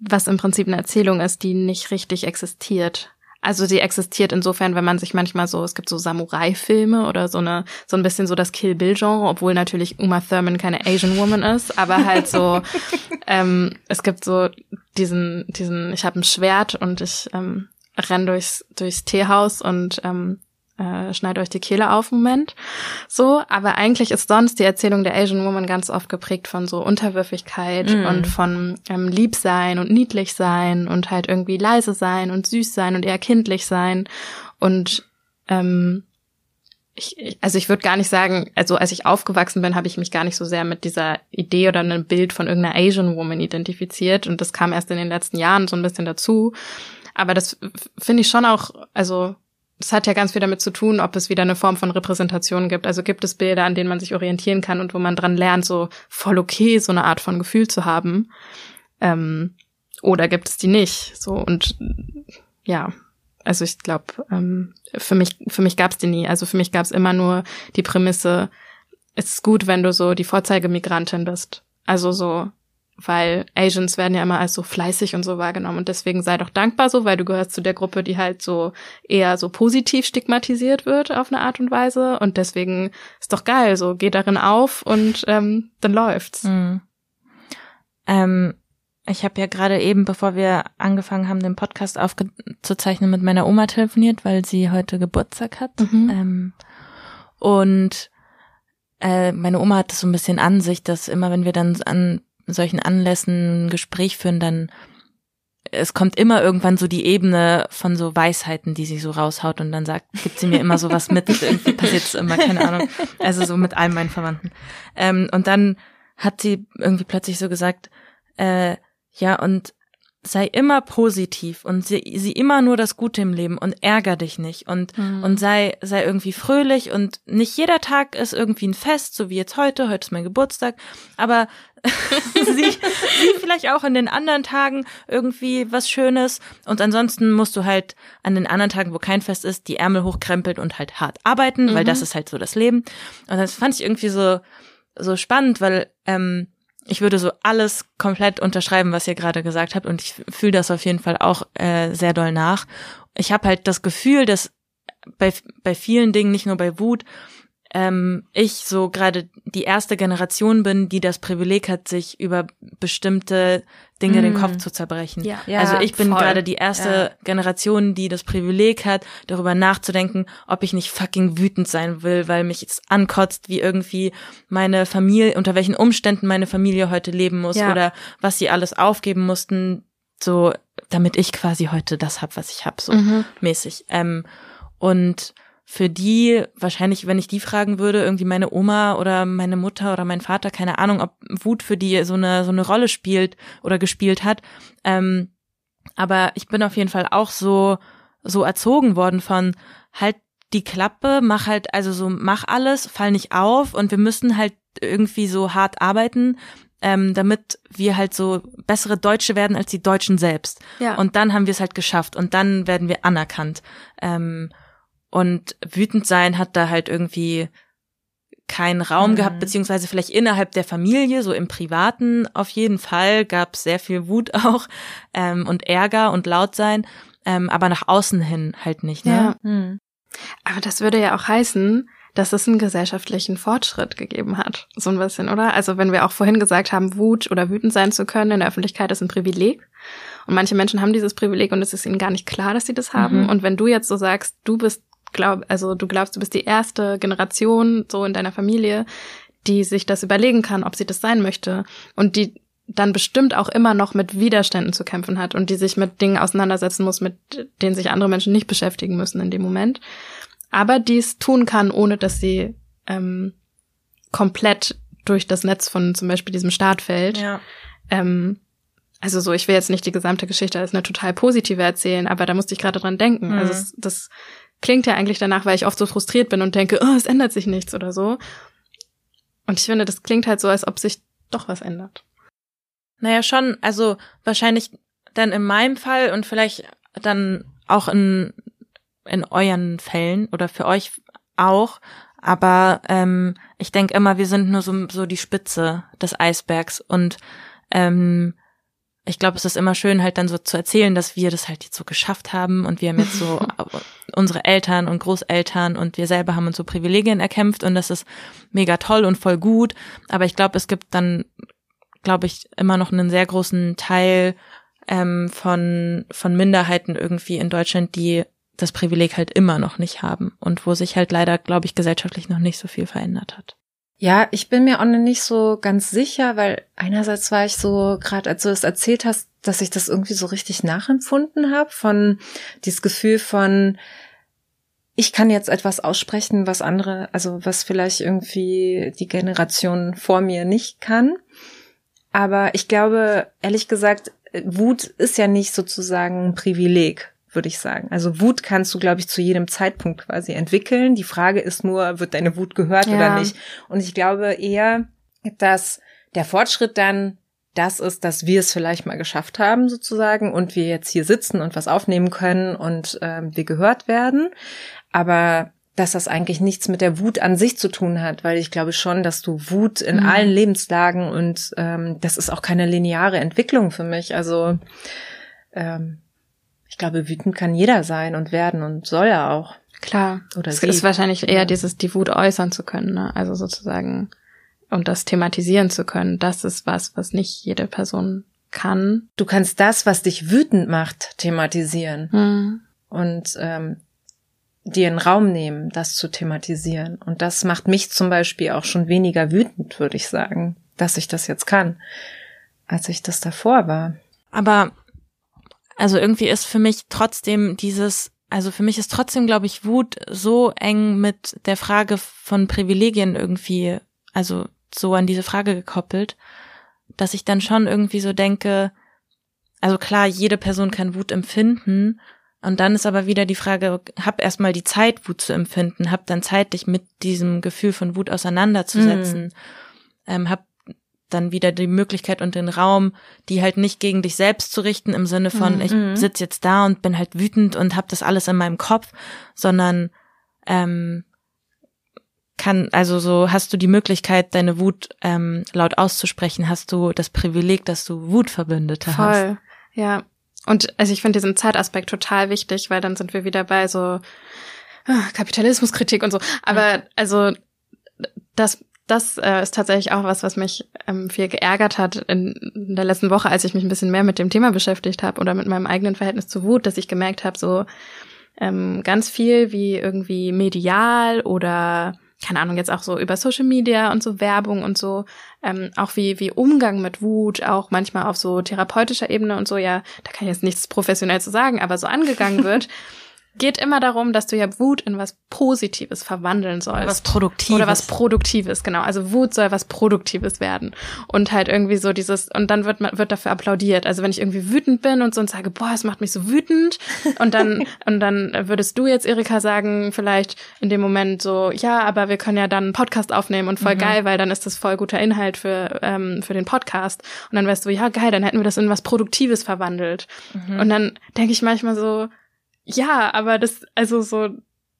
was im Prinzip eine Erzählung ist, die nicht richtig existiert. Also sie existiert insofern, wenn man sich manchmal so, es gibt so Samurai-Filme oder so eine, so ein bisschen so das Kill Bill-Genre, obwohl natürlich Uma Thurman keine Asian Woman ist, aber halt so, (laughs) ähm, es gibt so diesen, diesen, ich habe ein Schwert und ich ähm, renn durchs, durchs Teehaus und ähm, äh, schneid euch die Kehle auf, Moment. So, aber eigentlich ist sonst die Erzählung der Asian Woman ganz oft geprägt von so Unterwürfigkeit mm. und von ähm, lieb sein und niedlich sein und halt irgendwie leise sein und süß sein und eher kindlich sein. Und ähm, ich, also ich würde gar nicht sagen, also als ich aufgewachsen bin, habe ich mich gar nicht so sehr mit dieser Idee oder einem Bild von irgendeiner Asian Woman identifiziert. Und das kam erst in den letzten Jahren so ein bisschen dazu. Aber das finde ich schon auch, also das hat ja ganz viel damit zu tun, ob es wieder eine Form von Repräsentation gibt. Also gibt es Bilder, an denen man sich orientieren kann und wo man dran lernt, so voll okay, so eine Art von Gefühl zu haben. Ähm, oder gibt es die nicht? So und ja, also ich glaube, ähm, für mich für mich gab es die nie. Also für mich gab es immer nur die Prämisse: Es ist gut, wenn du so die Vorzeigemigrantin bist. Also so weil Asians werden ja immer als so fleißig und so wahrgenommen und deswegen sei doch dankbar so, weil du gehörst zu der Gruppe, die halt so eher so positiv stigmatisiert wird auf eine Art und Weise und deswegen ist doch geil, so geh darin auf und ähm, dann läuft's. Mhm. Ähm, ich habe ja gerade eben, bevor wir angefangen haben, den Podcast aufzuzeichnen, mit meiner Oma telefoniert, weil sie heute Geburtstag hat. Mhm. Ähm, und äh, meine Oma hat so ein bisschen Ansicht, dass immer, wenn wir dann an solchen Anlässen ein Gespräch führen, dann es kommt immer irgendwann so die Ebene von so Weisheiten, die sie so raushaut und dann sagt, gibt sie mir immer sowas mit, (laughs) irgendwie passiert es immer, keine Ahnung. Also so mit all meinen Verwandten. Ähm, und dann hat sie irgendwie plötzlich so gesagt, äh, ja, und sei immer positiv und sie, sie immer nur das Gute im Leben und ärger dich nicht und, mhm. und sei, sei irgendwie fröhlich und nicht jeder Tag ist irgendwie ein Fest, so wie jetzt heute, heute ist mein Geburtstag, aber (laughs) sieh, sieh vielleicht auch in den anderen Tagen irgendwie was Schönes und ansonsten musst du halt an den anderen Tagen, wo kein Fest ist, die Ärmel hochkrempeln und halt hart arbeiten, mhm. weil das ist halt so das Leben und das fand ich irgendwie so, so spannend, weil, ähm, ich würde so alles komplett unterschreiben, was ihr gerade gesagt habt und ich fühle das auf jeden Fall auch äh, sehr doll nach. Ich habe halt das Gefühl, dass bei, bei vielen Dingen, nicht nur bei Wut, ähm, ich so gerade die erste Generation bin, die das Privileg hat, sich über bestimmte Dinge mm. den Kopf zu zerbrechen. Ja. ja also ich bin gerade die erste ja. Generation, die das Privileg hat, darüber nachzudenken, ob ich nicht fucking wütend sein will, weil mich es ankotzt, wie irgendwie meine Familie, unter welchen Umständen meine Familie heute leben muss ja. oder was sie alles aufgeben mussten, so damit ich quasi heute das hab, was ich hab, so mhm. mäßig. Ähm, und für die, wahrscheinlich, wenn ich die fragen würde, irgendwie meine Oma oder meine Mutter oder mein Vater, keine Ahnung, ob Wut für die so eine, so eine Rolle spielt oder gespielt hat. Ähm, aber ich bin auf jeden Fall auch so, so erzogen worden von halt die Klappe, mach halt, also so mach alles, fall nicht auf und wir müssen halt irgendwie so hart arbeiten, ähm, damit wir halt so bessere Deutsche werden als die Deutschen selbst. Ja. Und dann haben wir es halt geschafft und dann werden wir anerkannt. Ähm, und wütend sein hat da halt irgendwie keinen Raum mhm. gehabt, beziehungsweise vielleicht innerhalb der Familie, so im Privaten auf jeden Fall gab es sehr viel Wut (laughs) auch ähm, und Ärger und laut sein, ähm, aber nach außen hin halt nicht. Ne? Ja. Mhm. Aber das würde ja auch heißen, dass es einen gesellschaftlichen Fortschritt gegeben hat. So ein bisschen, oder? Also wenn wir auch vorhin gesagt haben, Wut oder wütend sein zu können in der Öffentlichkeit ist ein Privileg. Und manche Menschen haben dieses Privileg und es ist ihnen gar nicht klar, dass sie das haben. Mhm. Und wenn du jetzt so sagst, du bist glaub, also du glaubst, du bist die erste Generation so in deiner Familie, die sich das überlegen kann, ob sie das sein möchte und die dann bestimmt auch immer noch mit Widerständen zu kämpfen hat und die sich mit Dingen auseinandersetzen muss, mit denen sich andere Menschen nicht beschäftigen müssen in dem Moment. Aber dies tun kann, ohne dass sie ähm, komplett durch das Netz von zum Beispiel diesem Staat fällt. Ja. Ähm, also so, ich will jetzt nicht die gesamte Geschichte als eine total positive erzählen, aber da musste ich gerade dran denken. Also mhm. Also es, das klingt ja eigentlich danach, weil ich oft so frustriert bin und denke, oh, es ändert sich nichts oder so. Und ich finde, das klingt halt so, als ob sich doch was ändert. Naja, schon, also wahrscheinlich dann in meinem Fall und vielleicht dann auch in, in euren Fällen oder für euch auch. Aber ähm, ich denke immer, wir sind nur so, so die Spitze des Eisbergs und ähm, ich glaube, es ist immer schön, halt dann so zu erzählen, dass wir das halt jetzt so geschafft haben und wir haben jetzt so (laughs) unsere Eltern und Großeltern und wir selber haben uns so Privilegien erkämpft und das ist mega toll und voll gut. Aber ich glaube, es gibt dann, glaube ich, immer noch einen sehr großen Teil ähm, von, von Minderheiten irgendwie in Deutschland, die das Privileg halt immer noch nicht haben und wo sich halt leider, glaube ich, gesellschaftlich noch nicht so viel verändert hat. Ja, ich bin mir auch noch nicht so ganz sicher, weil einerseits war ich so, gerade als du das erzählt hast, dass ich das irgendwie so richtig nachempfunden habe, von dieses Gefühl von, ich kann jetzt etwas aussprechen, was andere, also was vielleicht irgendwie die Generation vor mir nicht kann. Aber ich glaube, ehrlich gesagt, Wut ist ja nicht sozusagen ein Privileg würde ich sagen. Also Wut kannst du, glaube ich, zu jedem Zeitpunkt quasi entwickeln. Die Frage ist nur, wird deine Wut gehört ja. oder nicht? Und ich glaube eher, dass der Fortschritt dann das ist, dass wir es vielleicht mal geschafft haben sozusagen und wir jetzt hier sitzen und was aufnehmen können und ähm, wir gehört werden. Aber dass das eigentlich nichts mit der Wut an sich zu tun hat, weil ich glaube schon, dass du Wut in mhm. allen Lebenslagen und ähm, das ist auch keine lineare Entwicklung für mich. Also ähm, ich glaube, wütend kann jeder sein und werden und soll er auch. Klar. Oder es sie. ist wahrscheinlich eher dieses, die Wut äußern zu können, ne? Also sozusagen, und das thematisieren zu können. Das ist was, was nicht jede Person kann. Du kannst das, was dich wütend macht, thematisieren. Mhm. Und ähm, dir einen Raum nehmen, das zu thematisieren. Und das macht mich zum Beispiel auch schon weniger wütend, würde ich sagen, dass ich das jetzt kann, als ich das davor war. Aber also irgendwie ist für mich trotzdem dieses, also für mich ist trotzdem, glaube ich, Wut so eng mit der Frage von Privilegien irgendwie, also so an diese Frage gekoppelt, dass ich dann schon irgendwie so denke, also klar, jede Person kann Wut empfinden, und dann ist aber wieder die Frage, hab erstmal die Zeit, Wut zu empfinden, hab dann Zeit, dich mit diesem Gefühl von Wut auseinanderzusetzen, mhm. ähm, hab dann wieder die Möglichkeit und den Raum, die halt nicht gegen dich selbst zu richten im Sinne von, mhm. ich sitz jetzt da und bin halt wütend und hab das alles in meinem Kopf, sondern ähm, kann, also so hast du die Möglichkeit, deine Wut ähm, laut auszusprechen, hast du das Privileg, dass du Wutverbündete Voll. hast. Voll, ja. Und also ich finde diesen Zeitaspekt total wichtig, weil dann sind wir wieder bei so ah, Kapitalismuskritik und so. Aber also das das äh, ist tatsächlich auch was, was mich ähm, viel geärgert hat in, in der letzten Woche, als ich mich ein bisschen mehr mit dem Thema beschäftigt habe oder mit meinem eigenen Verhältnis zu Wut, dass ich gemerkt habe, so ähm, ganz viel wie irgendwie medial oder keine Ahnung, jetzt auch so über Social Media und so Werbung und so, ähm, auch wie, wie Umgang mit Wut, auch manchmal auf so therapeutischer Ebene und so, ja, da kann ich jetzt nichts professionell zu sagen, aber so angegangen (laughs) wird. Geht immer darum, dass du ja Wut in was Positives verwandeln sollst. Was Produktives. Oder was Produktives, genau. Also Wut soll was Produktives werden. Und halt irgendwie so dieses, und dann wird man, wird dafür applaudiert. Also wenn ich irgendwie wütend bin und so und sage, boah, es macht mich so wütend. Und dann, (laughs) und dann würdest du jetzt, Erika, sagen, vielleicht in dem Moment so, ja, aber wir können ja dann einen Podcast aufnehmen und voll mhm. geil, weil dann ist das voll guter Inhalt für, ähm, für den Podcast. Und dann wärst du, ja, geil, dann hätten wir das in was Produktives verwandelt. Mhm. Und dann denke ich manchmal so, ja, aber das, also so,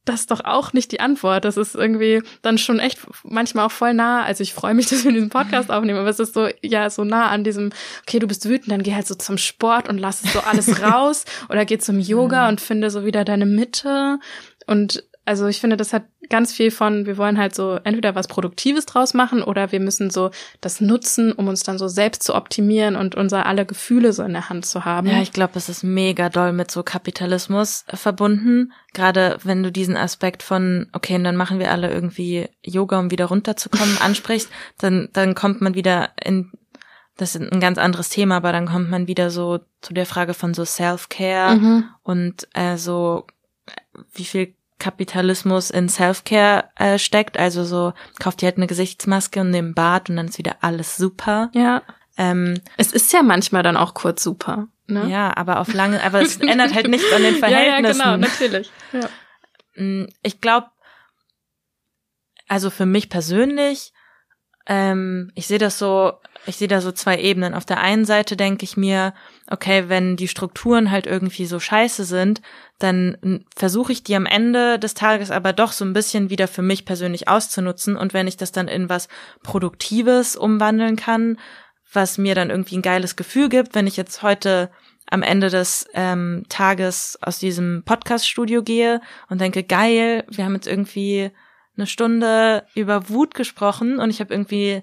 das ist doch auch nicht die Antwort. Das ist irgendwie dann schon echt manchmal auch voll nah. Also ich freue mich, (laughs) dass wir diesen Podcast aufnehmen, aber es ist so, ja, so nah an diesem, okay, du bist wütend, dann geh halt so zum Sport und lass es so alles (laughs) raus oder geh zum Yoga mhm. und finde so wieder deine Mitte. Und also ich finde, das hat ganz viel von, wir wollen halt so entweder was Produktives draus machen oder wir müssen so das nutzen, um uns dann so selbst zu optimieren und unser alle Gefühle so in der Hand zu haben. Ja, ich glaube, es ist mega doll mit so Kapitalismus verbunden. Gerade wenn du diesen Aspekt von, okay, und dann machen wir alle irgendwie Yoga, um wieder runterzukommen, (laughs) ansprichst, dann, dann kommt man wieder in, das ist ein ganz anderes Thema, aber dann kommt man wieder so zu der Frage von so Self-Care mhm. und äh, so, wie viel Kapitalismus in Selfcare äh, steckt. Also so, kauft ihr halt eine Gesichtsmaske und nehmt Bad und dann ist wieder alles super. Ja. Ähm, es ist ja manchmal dann auch kurz super. Ne? Ja, aber auf lange, aber es ändert halt nichts an den Verhältnissen. (laughs) ja, ja, genau, natürlich. Ja. Mm, ich glaube, also für mich persönlich, ähm, ich sehe das so, ich sehe da so zwei Ebenen. Auf der einen Seite denke ich mir, okay, wenn die Strukturen halt irgendwie so scheiße sind, dann versuche ich die am Ende des Tages aber doch so ein bisschen wieder für mich persönlich auszunutzen. Und wenn ich das dann in was Produktives umwandeln kann, was mir dann irgendwie ein geiles Gefühl gibt, wenn ich jetzt heute am Ende des ähm, Tages aus diesem Podcast-Studio gehe und denke, geil, wir haben jetzt irgendwie eine Stunde über Wut gesprochen und ich habe irgendwie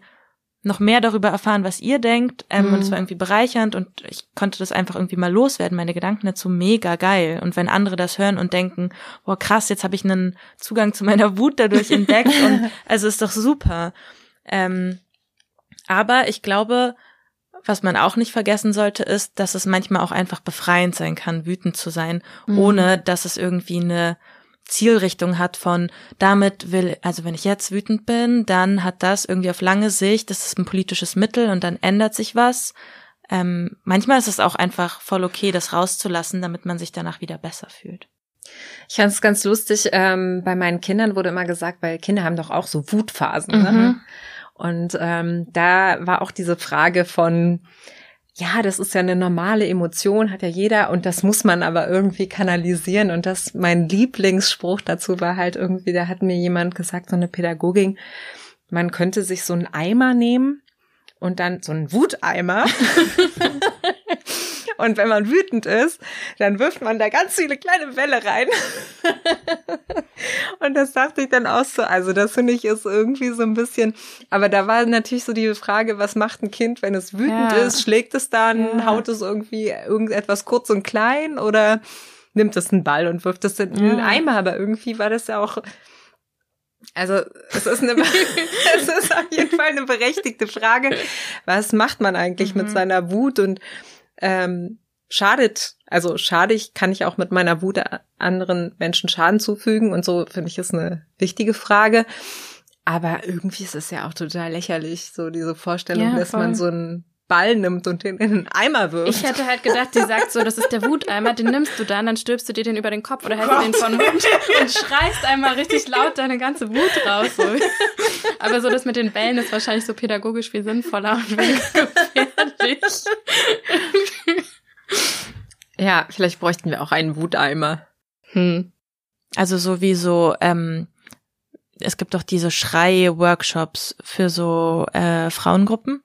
noch mehr darüber erfahren, was ihr denkt. Ähm, mhm. Und es war irgendwie bereichernd und ich konnte das einfach irgendwie mal loswerden. Meine Gedanken dazu mega geil. Und wenn andere das hören und denken, boah krass, jetzt habe ich einen Zugang zu meiner Wut dadurch entdeckt und (laughs) also ist doch super. Ähm, aber ich glaube, was man auch nicht vergessen sollte, ist, dass es manchmal auch einfach befreiend sein kann, wütend zu sein, mhm. ohne dass es irgendwie eine Zielrichtung hat von, damit will, also wenn ich jetzt wütend bin, dann hat das irgendwie auf lange Sicht, das ist ein politisches Mittel und dann ändert sich was. Ähm, manchmal ist es auch einfach voll okay, das rauszulassen, damit man sich danach wieder besser fühlt. Ich fand es ganz lustig, ähm, bei meinen Kindern wurde immer gesagt, weil Kinder haben doch auch so Wutphasen. Ne? Mhm. Ne? Und ähm, da war auch diese Frage von, ja, das ist ja eine normale Emotion, hat ja jeder und das muss man aber irgendwie kanalisieren. Und das, mein Lieblingsspruch dazu war halt irgendwie, da hat mir jemand gesagt, so eine Pädagogin, man könnte sich so einen Eimer nehmen und dann so einen Wuteimer (laughs) (laughs) Und wenn man wütend ist, dann wirft man da ganz viele kleine Bälle rein. (laughs) und das dachte ich dann auch so. Also das finde ich ist irgendwie so ein bisschen, aber da war natürlich so die Frage, was macht ein Kind, wenn es wütend ja. ist? Schlägt es dann, ja. haut es irgendwie irgendetwas kurz und klein oder nimmt es einen Ball und wirft es in einen ja. Eimer? Aber irgendwie war das ja auch also es ist eine, (laughs) es ist auf jeden Fall eine berechtigte Frage. Was macht man eigentlich mhm. mit seiner Wut und ähm, schadet, also schadig kann ich auch mit meiner Wut anderen Menschen Schaden zufügen und so finde ich ist eine wichtige Frage. Aber irgendwie ist es ja auch total lächerlich, so diese Vorstellung, ja, dass man so einen Ball nimmt und den in einen Eimer wirft. Ich hätte halt gedacht, sie sagt so, das ist der Wuteimer, den nimmst du dann, dann stülpst du dir den über den Kopf oder hältst du den von Mund und schreist einmal richtig laut deine ganze Wut raus. So. Aber so das mit den Bällen ist wahrscheinlich so pädagogisch viel sinnvoller und weniger gefährlich. Ja, vielleicht bräuchten wir auch einen Wuteimer. Hm. Also so wie so, ähm, es gibt doch diese Schrei-Workshops für so äh, Frauengruppen.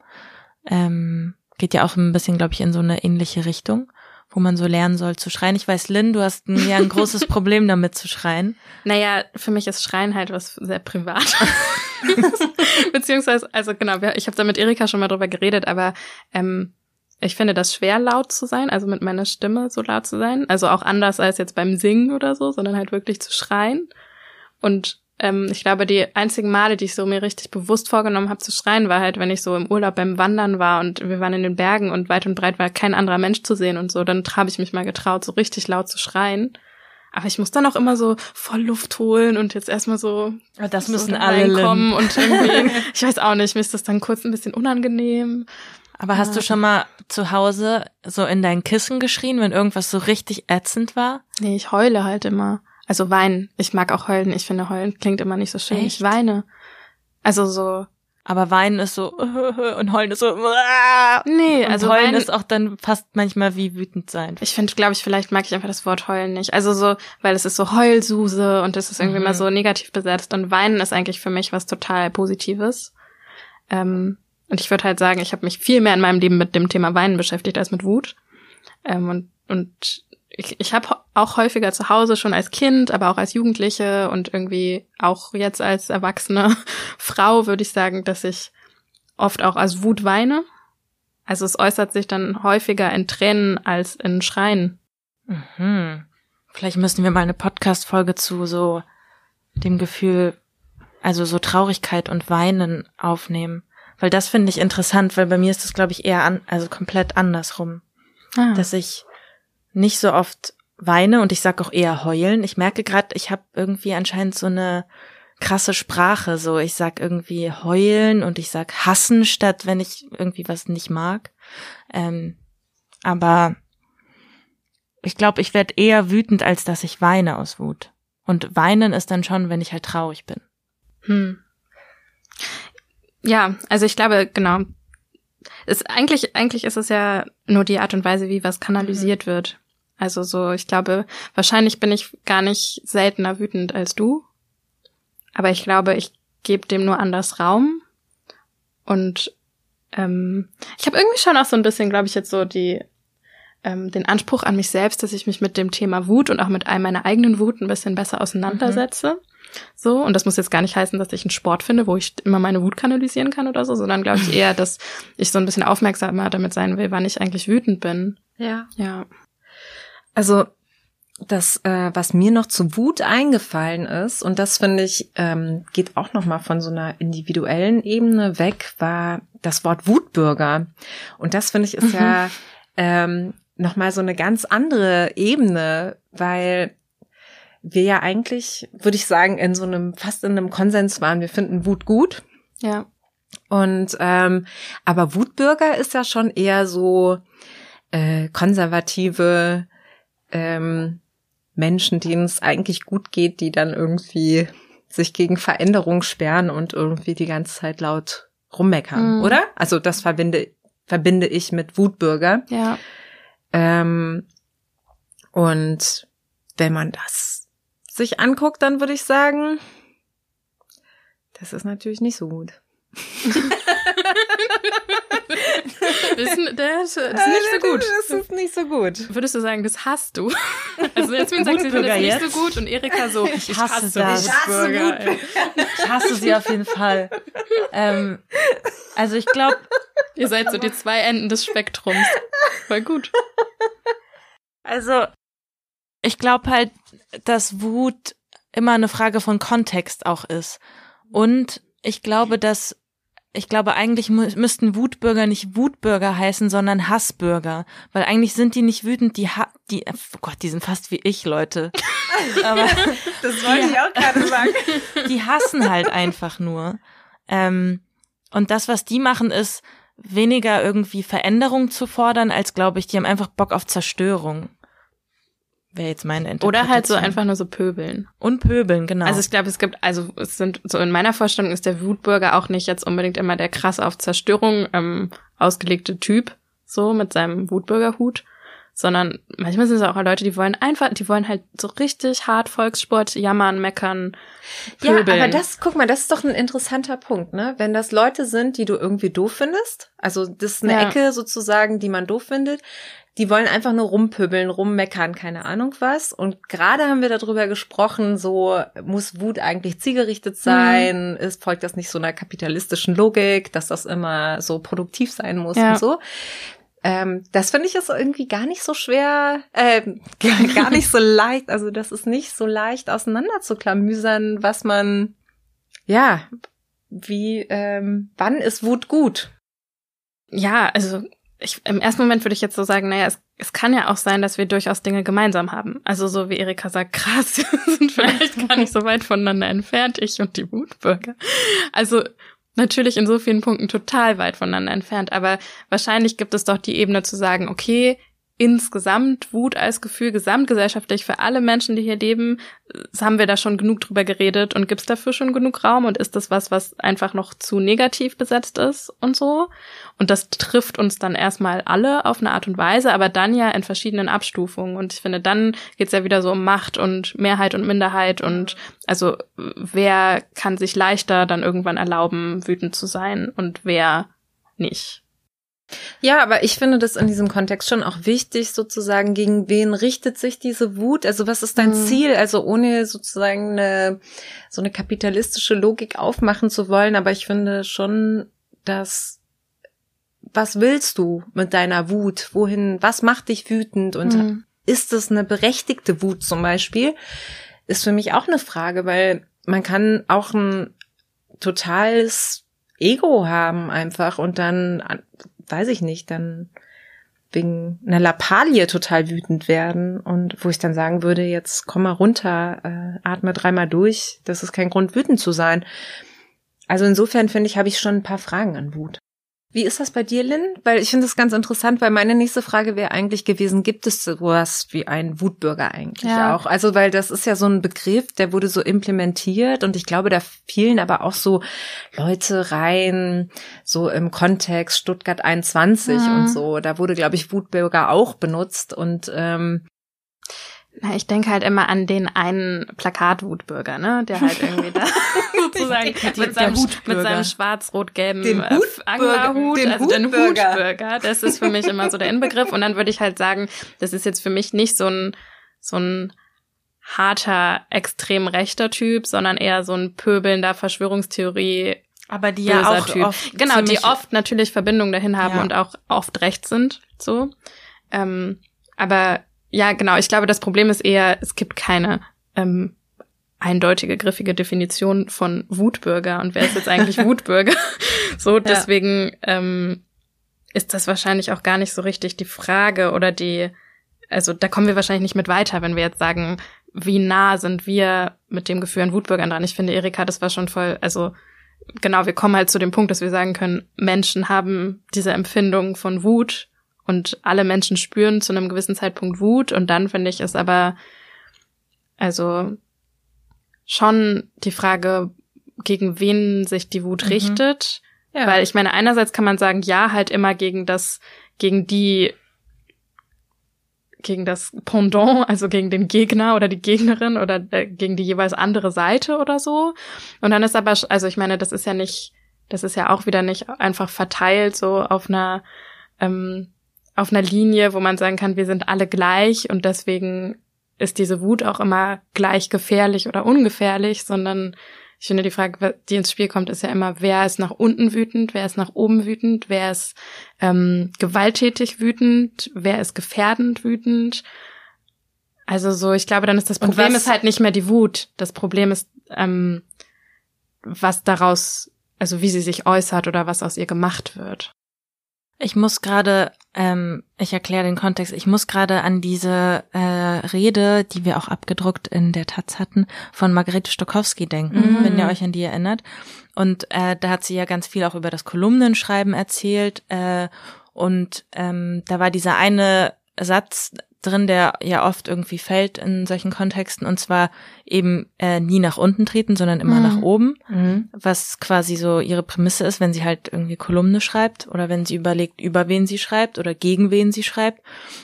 Ähm, geht ja auch ein bisschen, glaube ich, in so eine ähnliche Richtung, wo man so lernen soll zu schreien. Ich weiß, Lynn, du hast ein, ja ein großes (laughs) Problem damit zu schreien. Naja, für mich ist Schreien halt was sehr privat. (laughs) Beziehungsweise, also genau, ich habe da mit Erika schon mal drüber geredet, aber ähm, ich finde das schwer laut zu sein, also mit meiner Stimme so laut zu sein. Also auch anders als jetzt beim Singen oder so, sondern halt wirklich zu schreien. Und ähm, ich glaube, die einzigen Male, die ich so mir richtig bewusst vorgenommen habe zu schreien, war halt, wenn ich so im Urlaub beim Wandern war und wir waren in den Bergen und weit und breit war kein anderer Mensch zu sehen und so. Dann habe ich mich mal getraut, so richtig laut zu schreien. Aber ich muss dann auch immer so voll Luft holen und jetzt erstmal so. Das müssen so alle kommen und irgendwie. (laughs) ich weiß auch nicht, mir ist das dann kurz ein bisschen unangenehm. Aber hast du schon mal zu Hause so in dein Kissen geschrien, wenn irgendwas so richtig ätzend war? Nee, ich heule halt immer. Also weinen. Ich mag auch heulen. Ich finde heulen klingt immer nicht so schön. Echt? Ich weine. Also so. Aber weinen ist so (laughs) und heulen ist so. Nee, und also heulen ist auch dann fast manchmal wie wütend sein. Ich finde, glaube ich, vielleicht mag ich einfach das Wort heulen nicht. Also so, weil es ist so Heulsuse und es ist irgendwie mhm. mal so negativ besetzt und weinen ist eigentlich für mich was total Positives. Ähm, und ich würde halt sagen, ich habe mich viel mehr in meinem Leben mit dem Thema Weinen beschäftigt als mit Wut. Ähm, und und ich, ich habe auch häufiger zu Hause schon als Kind, aber auch als Jugendliche und irgendwie auch jetzt als erwachsene (laughs) Frau würde ich sagen, dass ich oft auch als Wut weine. Also es äußert sich dann häufiger in Tränen als in Schreien. Mhm. Vielleicht müssen wir mal eine Podcast-Folge zu so dem Gefühl, also so Traurigkeit und Weinen aufnehmen. Weil das finde ich interessant, weil bei mir ist das, glaube ich, eher an, also komplett andersrum. Ah. Dass ich nicht so oft weine und ich sag auch eher heulen. Ich merke gerade, ich habe irgendwie anscheinend so eine krasse Sprache. So, ich sag irgendwie heulen und ich sag hassen, statt wenn ich irgendwie was nicht mag. Ähm, aber ich glaube, ich werde eher wütend, als dass ich weine aus Wut. Und weinen ist dann schon, wenn ich halt traurig bin. Hm. Ja, also ich glaube, genau. Ist, eigentlich, eigentlich ist es ja nur die Art und Weise, wie was kanalisiert mhm. wird. Also so, ich glaube, wahrscheinlich bin ich gar nicht seltener wütend als du. Aber ich glaube, ich gebe dem nur anders Raum. Und ähm, ich habe irgendwie schon auch so ein bisschen, glaube ich, jetzt so die ähm, den Anspruch an mich selbst, dass ich mich mit dem Thema Wut und auch mit all meiner eigenen Wut ein bisschen besser auseinandersetze. Mhm. So, und das muss jetzt gar nicht heißen, dass ich einen Sport finde, wo ich immer meine Wut kanalisieren kann oder so, sondern glaube ich eher, dass ich so ein bisschen aufmerksamer damit sein will, wann ich eigentlich wütend bin. Ja. Ja. Also das, äh, was mir noch zu Wut eingefallen ist, und das finde ich, ähm, geht auch noch mal von so einer individuellen Ebene weg, war das Wort Wutbürger. Und das finde ich ist mhm. ja ähm, noch mal so eine ganz andere Ebene, weil wir ja eigentlich, würde ich sagen, in so einem, fast in einem Konsens waren, wir finden Wut gut. Ja. Und ähm, aber Wutbürger ist ja schon eher so äh, konservative ähm, Menschen, denen es eigentlich gut geht, die dann irgendwie sich gegen Veränderung sperren und irgendwie die ganze Zeit laut rummeckern, mhm. oder? Also das verbinde, verbinde ich mit Wutbürger. Ja. Ähm, und wenn man das sich anguckt, dann würde ich sagen, das ist natürlich nicht so gut. (laughs) das, ist, das ist nicht so gut. Das ist nicht so gut. Würdest du sagen, das hast du? Also jetzt sagst du, das ist nicht so gut und Erika so, ich, ich hasse, hasse das. Ich hasse, ich hasse sie auf jeden Fall. Ähm, also ich glaube, ihr seid so die zwei Enden des Spektrums. Voll gut. Also ich glaube halt, dass Wut immer eine Frage von Kontext auch ist. Und ich glaube, dass ich glaube, eigentlich müssten Wutbürger nicht Wutbürger heißen, sondern Hassbürger. Weil eigentlich sind die nicht wütend, die, ha die, oh Gott, die sind fast wie ich, Leute. (laughs) Aber das wollte ich auch gerade sagen. (laughs) Die hassen halt einfach nur. Ähm, und das, was die machen, ist weniger irgendwie Veränderung zu fordern, als glaube ich, die haben einfach Bock auf Zerstörung. Wäre jetzt meine Interpretation. Oder halt so einfach nur so pöbeln. Und pöbeln, genau. Also ich glaube, es gibt, also es sind so in meiner Vorstellung ist der Wutbürger auch nicht jetzt unbedingt immer der krass auf Zerstörung ähm, ausgelegte Typ, so mit seinem Wutbürgerhut, sondern manchmal sind es auch Leute, die wollen einfach, die wollen halt so richtig hart Volkssport jammern, meckern, pöbeln. Ja, aber das, guck mal, das ist doch ein interessanter Punkt, ne? Wenn das Leute sind, die du irgendwie doof findest, also das ist eine ja. Ecke sozusagen, die man doof findet, die wollen einfach nur rumpöbeln, rummeckern, keine Ahnung was. Und gerade haben wir darüber gesprochen, so muss Wut eigentlich zielgerichtet mhm. sein, mhm. ist, folgt das nicht so einer kapitalistischen Logik, dass das immer so produktiv sein muss ja. und so. Ähm, das finde ich ist irgendwie gar nicht so schwer, (laughs) äh, gar nicht so leicht. Also das ist nicht so leicht auseinanderzuklamüsern, was man, ja, wie, ähm, wann ist Wut gut? Ja, also ich, im ersten Moment würde ich jetzt so sagen, naja, es, es kann ja auch sein, dass wir durchaus Dinge gemeinsam haben. Also so wie Erika sagt, krass, (laughs) wir sind vielleicht gar nicht so weit voneinander entfernt, ich und die Wutbürger. Also natürlich in so vielen Punkten total weit voneinander entfernt, aber wahrscheinlich gibt es doch die Ebene zu sagen, okay, insgesamt Wut als Gefühl gesamtgesellschaftlich für alle Menschen, die hier leben, haben wir da schon genug drüber geredet und gibt es dafür schon genug Raum und ist das was, was einfach noch zu negativ besetzt ist und so? Und das trifft uns dann erstmal alle auf eine Art und Weise, aber dann ja in verschiedenen Abstufungen. Und ich finde, dann geht's ja wieder so um Macht und Mehrheit und Minderheit und also wer kann sich leichter dann irgendwann erlauben, wütend zu sein und wer nicht. Ja, aber ich finde das in diesem Kontext schon auch wichtig, sozusagen, gegen wen richtet sich diese Wut? Also was ist dein mhm. Ziel? Also ohne sozusagen eine, so eine kapitalistische Logik aufmachen zu wollen, aber ich finde schon, dass was willst du mit deiner Wut? Wohin, was macht dich wütend? Und mhm. ist es eine berechtigte Wut zum Beispiel? Ist für mich auch eine Frage, weil man kann auch ein totales Ego haben einfach und dann weiß ich nicht, dann wegen einer Lappalie total wütend werden und wo ich dann sagen würde, jetzt komm mal runter, äh, atme dreimal durch, das ist kein Grund, wütend zu sein. Also insofern finde ich, habe ich schon ein paar Fragen an Wut. Wie ist das bei dir, Lynn? Weil ich finde das ganz interessant, weil meine nächste Frage wäre eigentlich gewesen, gibt es sowas wie einen Wutbürger eigentlich ja. auch? Also, weil das ist ja so ein Begriff, der wurde so implementiert und ich glaube, da fielen aber auch so Leute rein, so im Kontext Stuttgart 21 mhm. und so. Da wurde, glaube ich, Wutbürger auch benutzt und ähm, ich denke halt immer an den einen Plakatwutbürger, ne, der halt irgendwie da (laughs) sozusagen mit, seinem, mit seinem schwarz-rot-gelben Den äh. Anglerhut, Den also den Hutbürger. Das ist für mich immer so der Inbegriff. Und dann würde ich halt sagen, das ist jetzt für mich nicht so ein so ein harter, extrem rechter Typ, sondern eher so ein pöbelnder Verschwörungstheorie Aber die ja auch Typ. oft genau, die oft natürlich Verbindungen dahin haben Ja. und auch oft rechts sind, so. Ähm, aber ja, genau, ich glaube, das Problem ist eher, es gibt keine ähm, eindeutige, griffige Definition von Wutbürger und wer ist jetzt eigentlich (laughs) Wutbürger? So, deswegen ähm, ist das wahrscheinlich auch gar nicht so richtig die Frage oder die, also da kommen wir wahrscheinlich nicht mit weiter, wenn wir jetzt sagen, wie nah sind wir mit dem Gefühl an Wutbürgern dran. Ich finde, Erika, das war schon voll, also genau, wir kommen halt zu dem Punkt, dass wir sagen können, Menschen haben diese Empfindung von Wut und alle Menschen spüren zu einem gewissen Zeitpunkt Wut und dann finde ich es aber, also schon die Frage, gegen wen sich die Wut Mhm. richtet. Ja. Weil ich meine, einerseits kann man sagen, ja, halt immer gegen das, gegen die, gegen das Pendant, also gegen den Gegner oder die Gegnerin oder äh, gegen die jeweils andere Seite oder so. Und dann ist aber, also ich meine, das ist ja nicht, das ist ja auch wieder nicht einfach verteilt so auf einer, ähm, auf einer Linie, wo man sagen kann, wir sind alle gleich und deswegen ist diese Wut auch immer gleich gefährlich oder ungefährlich, sondern ich finde, die Frage, die ins Spiel kommt, ist ja immer, wer ist nach unten wütend, wer ist nach oben wütend, wer ist ähm, gewalttätig wütend, wer ist gefährdend wütend. Also so, ich glaube, dann ist das Problem was- ist halt nicht mehr die Wut. Das Problem ist, ähm, was daraus, also wie sie sich äußert oder was aus ihr gemacht wird. Ich muss gerade, ähm, ich erkläre den Kontext, ich muss gerade an diese äh, Rede, die wir auch abgedruckt in der Taz hatten, von Margarete Stokowski denken, Mhm. wenn ihr euch an die erinnert. Und äh, da hat sie ja ganz viel auch über das Kolumnenschreiben erzählt. Äh, und ähm, da war dieser eine Satz drin, der ja oft irgendwie fällt in solchen Kontexten, und zwar eben äh, nie nach unten treten, sondern immer Mhm. nach oben Mhm. was quasi so ihre Prämisse ist, wenn sie halt irgendwie Kolumne schreibt oder wenn sie überlegt, über wen sie schreibt oder gegen wen sie schreibt.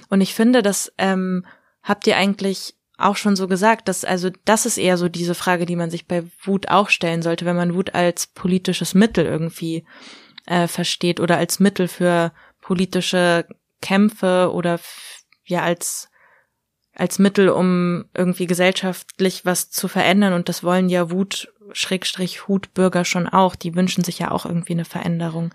Und ich finde, das ähm, habt ihr eigentlich auch schon so gesagt, dass also das ist eher so diese Frage, die man sich bei Wut auch stellen sollte, wenn man Wut als politisches Mittel irgendwie äh, versteht oder als Mittel für politische Kämpfe oder ja als als Mittel, um irgendwie gesellschaftlich was zu verändern. Und das wollen ja Wut, Schrägstrich Hutbürger schon auch. Die wünschen sich ja auch irgendwie eine Veränderung.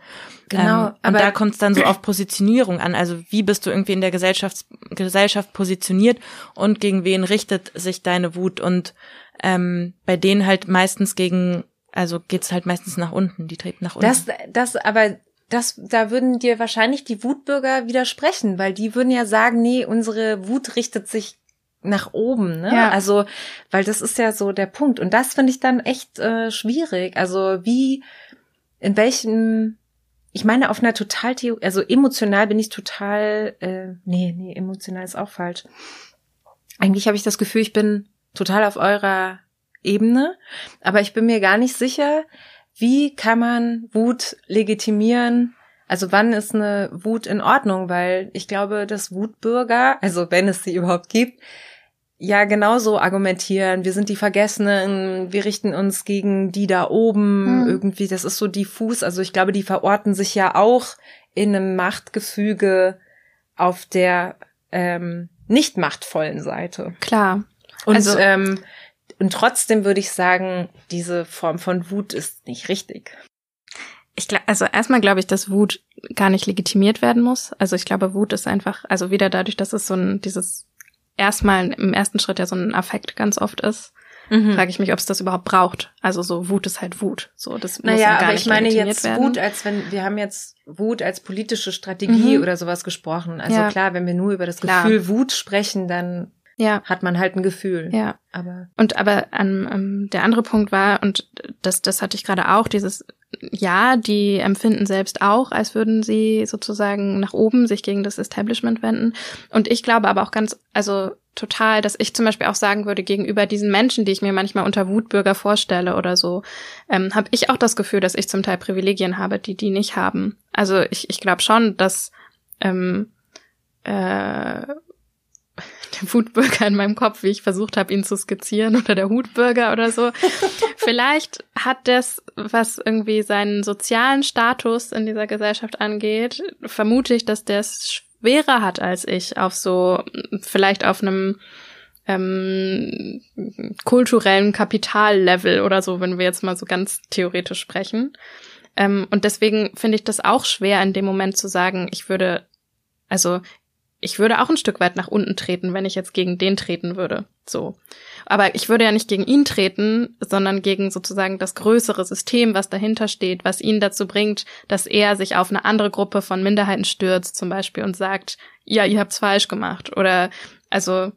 Genau, Ähm, und da kommt es dann so auf Positionierung an. Also wie bist du irgendwie in der Gesellschaft, Gesellschaft positioniert und gegen wen richtet sich deine Wut? Und ähm, bei denen halt meistens gegen, also geht's halt meistens nach unten. Die treten nach unten. Das, das, aber das, da würden dir wahrscheinlich die Wutbürger widersprechen, weil die würden ja sagen, nee, unsere Wut richtet sich nach oben, ne? Ja. Also, weil das ist ja so der Punkt. Und das finde ich dann echt äh, schwierig. Also wie, in welchem, ich meine, auf einer total, theo also emotional bin ich total, äh, nee, nee, emotional ist auch falsch. Eigentlich habe ich das Gefühl, ich bin total auf eurer Ebene, aber ich bin mir gar nicht sicher, wie kann man Wut legitimieren? Also wann ist eine Wut in Ordnung? Weil ich glaube, dass Wutbürger, also wenn es sie überhaupt gibt, ja genauso argumentieren. Wir sind die Vergessenen, wir richten uns gegen die da oben. Hm. Irgendwie, das ist so diffus. Also ich glaube, die verorten sich ja auch in einem Machtgefüge auf der ähm, nicht machtvollen Seite. Klar. Und, Also- ähm, und trotzdem würde ich sagen, diese Form von Wut ist nicht richtig. Ich glaube, also erstmal glaube ich, dass Wut gar nicht legitimiert werden muss. Also ich glaube, Wut ist einfach, also wieder dadurch, dass es so ein, dieses erstmal im ersten Schritt ja so ein Affekt ganz oft ist, Mhm. frage ich mich, ob es das überhaupt braucht. Also so Wut ist halt Wut. So, das muss ja Naja, gar aber nicht ich meine legitimiert jetzt werden. Wut, als wenn, wir haben jetzt Wut als politische Strategie Mhm. oder sowas gesprochen. Also Ja. klar, wenn wir nur über das Klar. Gefühl Wut sprechen, dann Ja, hat man halt ein Gefühl. ja. Aber Und aber ähm, ähm, der andere Punkt war, und das, das hatte ich gerade auch, dieses, ja, die empfinden selbst auch, als würden sie sozusagen nach oben sich gegen das Establishment wenden. Und ich glaube aber auch ganz, also total, dass ich zum Beispiel auch sagen würde, gegenüber diesen Menschen, die ich mir manchmal unter Wutbürger vorstelle oder so, ähm, habe ich auch das Gefühl, dass ich zum Teil Privilegien habe, die die nicht haben. Also ich, ich glaube schon, dass ähm, äh, der Wutbürger in meinem Kopf, wie ich versucht habe, ihn zu skizzieren oder der Hutbürger oder so. (laughs) Vielleicht hat das, was irgendwie seinen sozialen Status in dieser Gesellschaft angeht, vermute ich, dass der es schwerer hat als ich auf so, vielleicht auf einem ähm, kulturellen Kapitallevel oder so, wenn wir jetzt mal so ganz theoretisch sprechen. Ähm, und deswegen finde ich das auch schwer, in dem Moment zu sagen, ich würde, also ich würde auch ein Stück weit nach unten treten, wenn ich jetzt gegen den treten würde. So. Aber ich würde ja nicht gegen ihn treten, sondern gegen sozusagen das größere System, was dahinter steht, was ihn dazu bringt, dass er sich auf eine andere Gruppe von Minderheiten stürzt, zum Beispiel, und sagt, ja, ihr habt's falsch gemacht. Oder, also,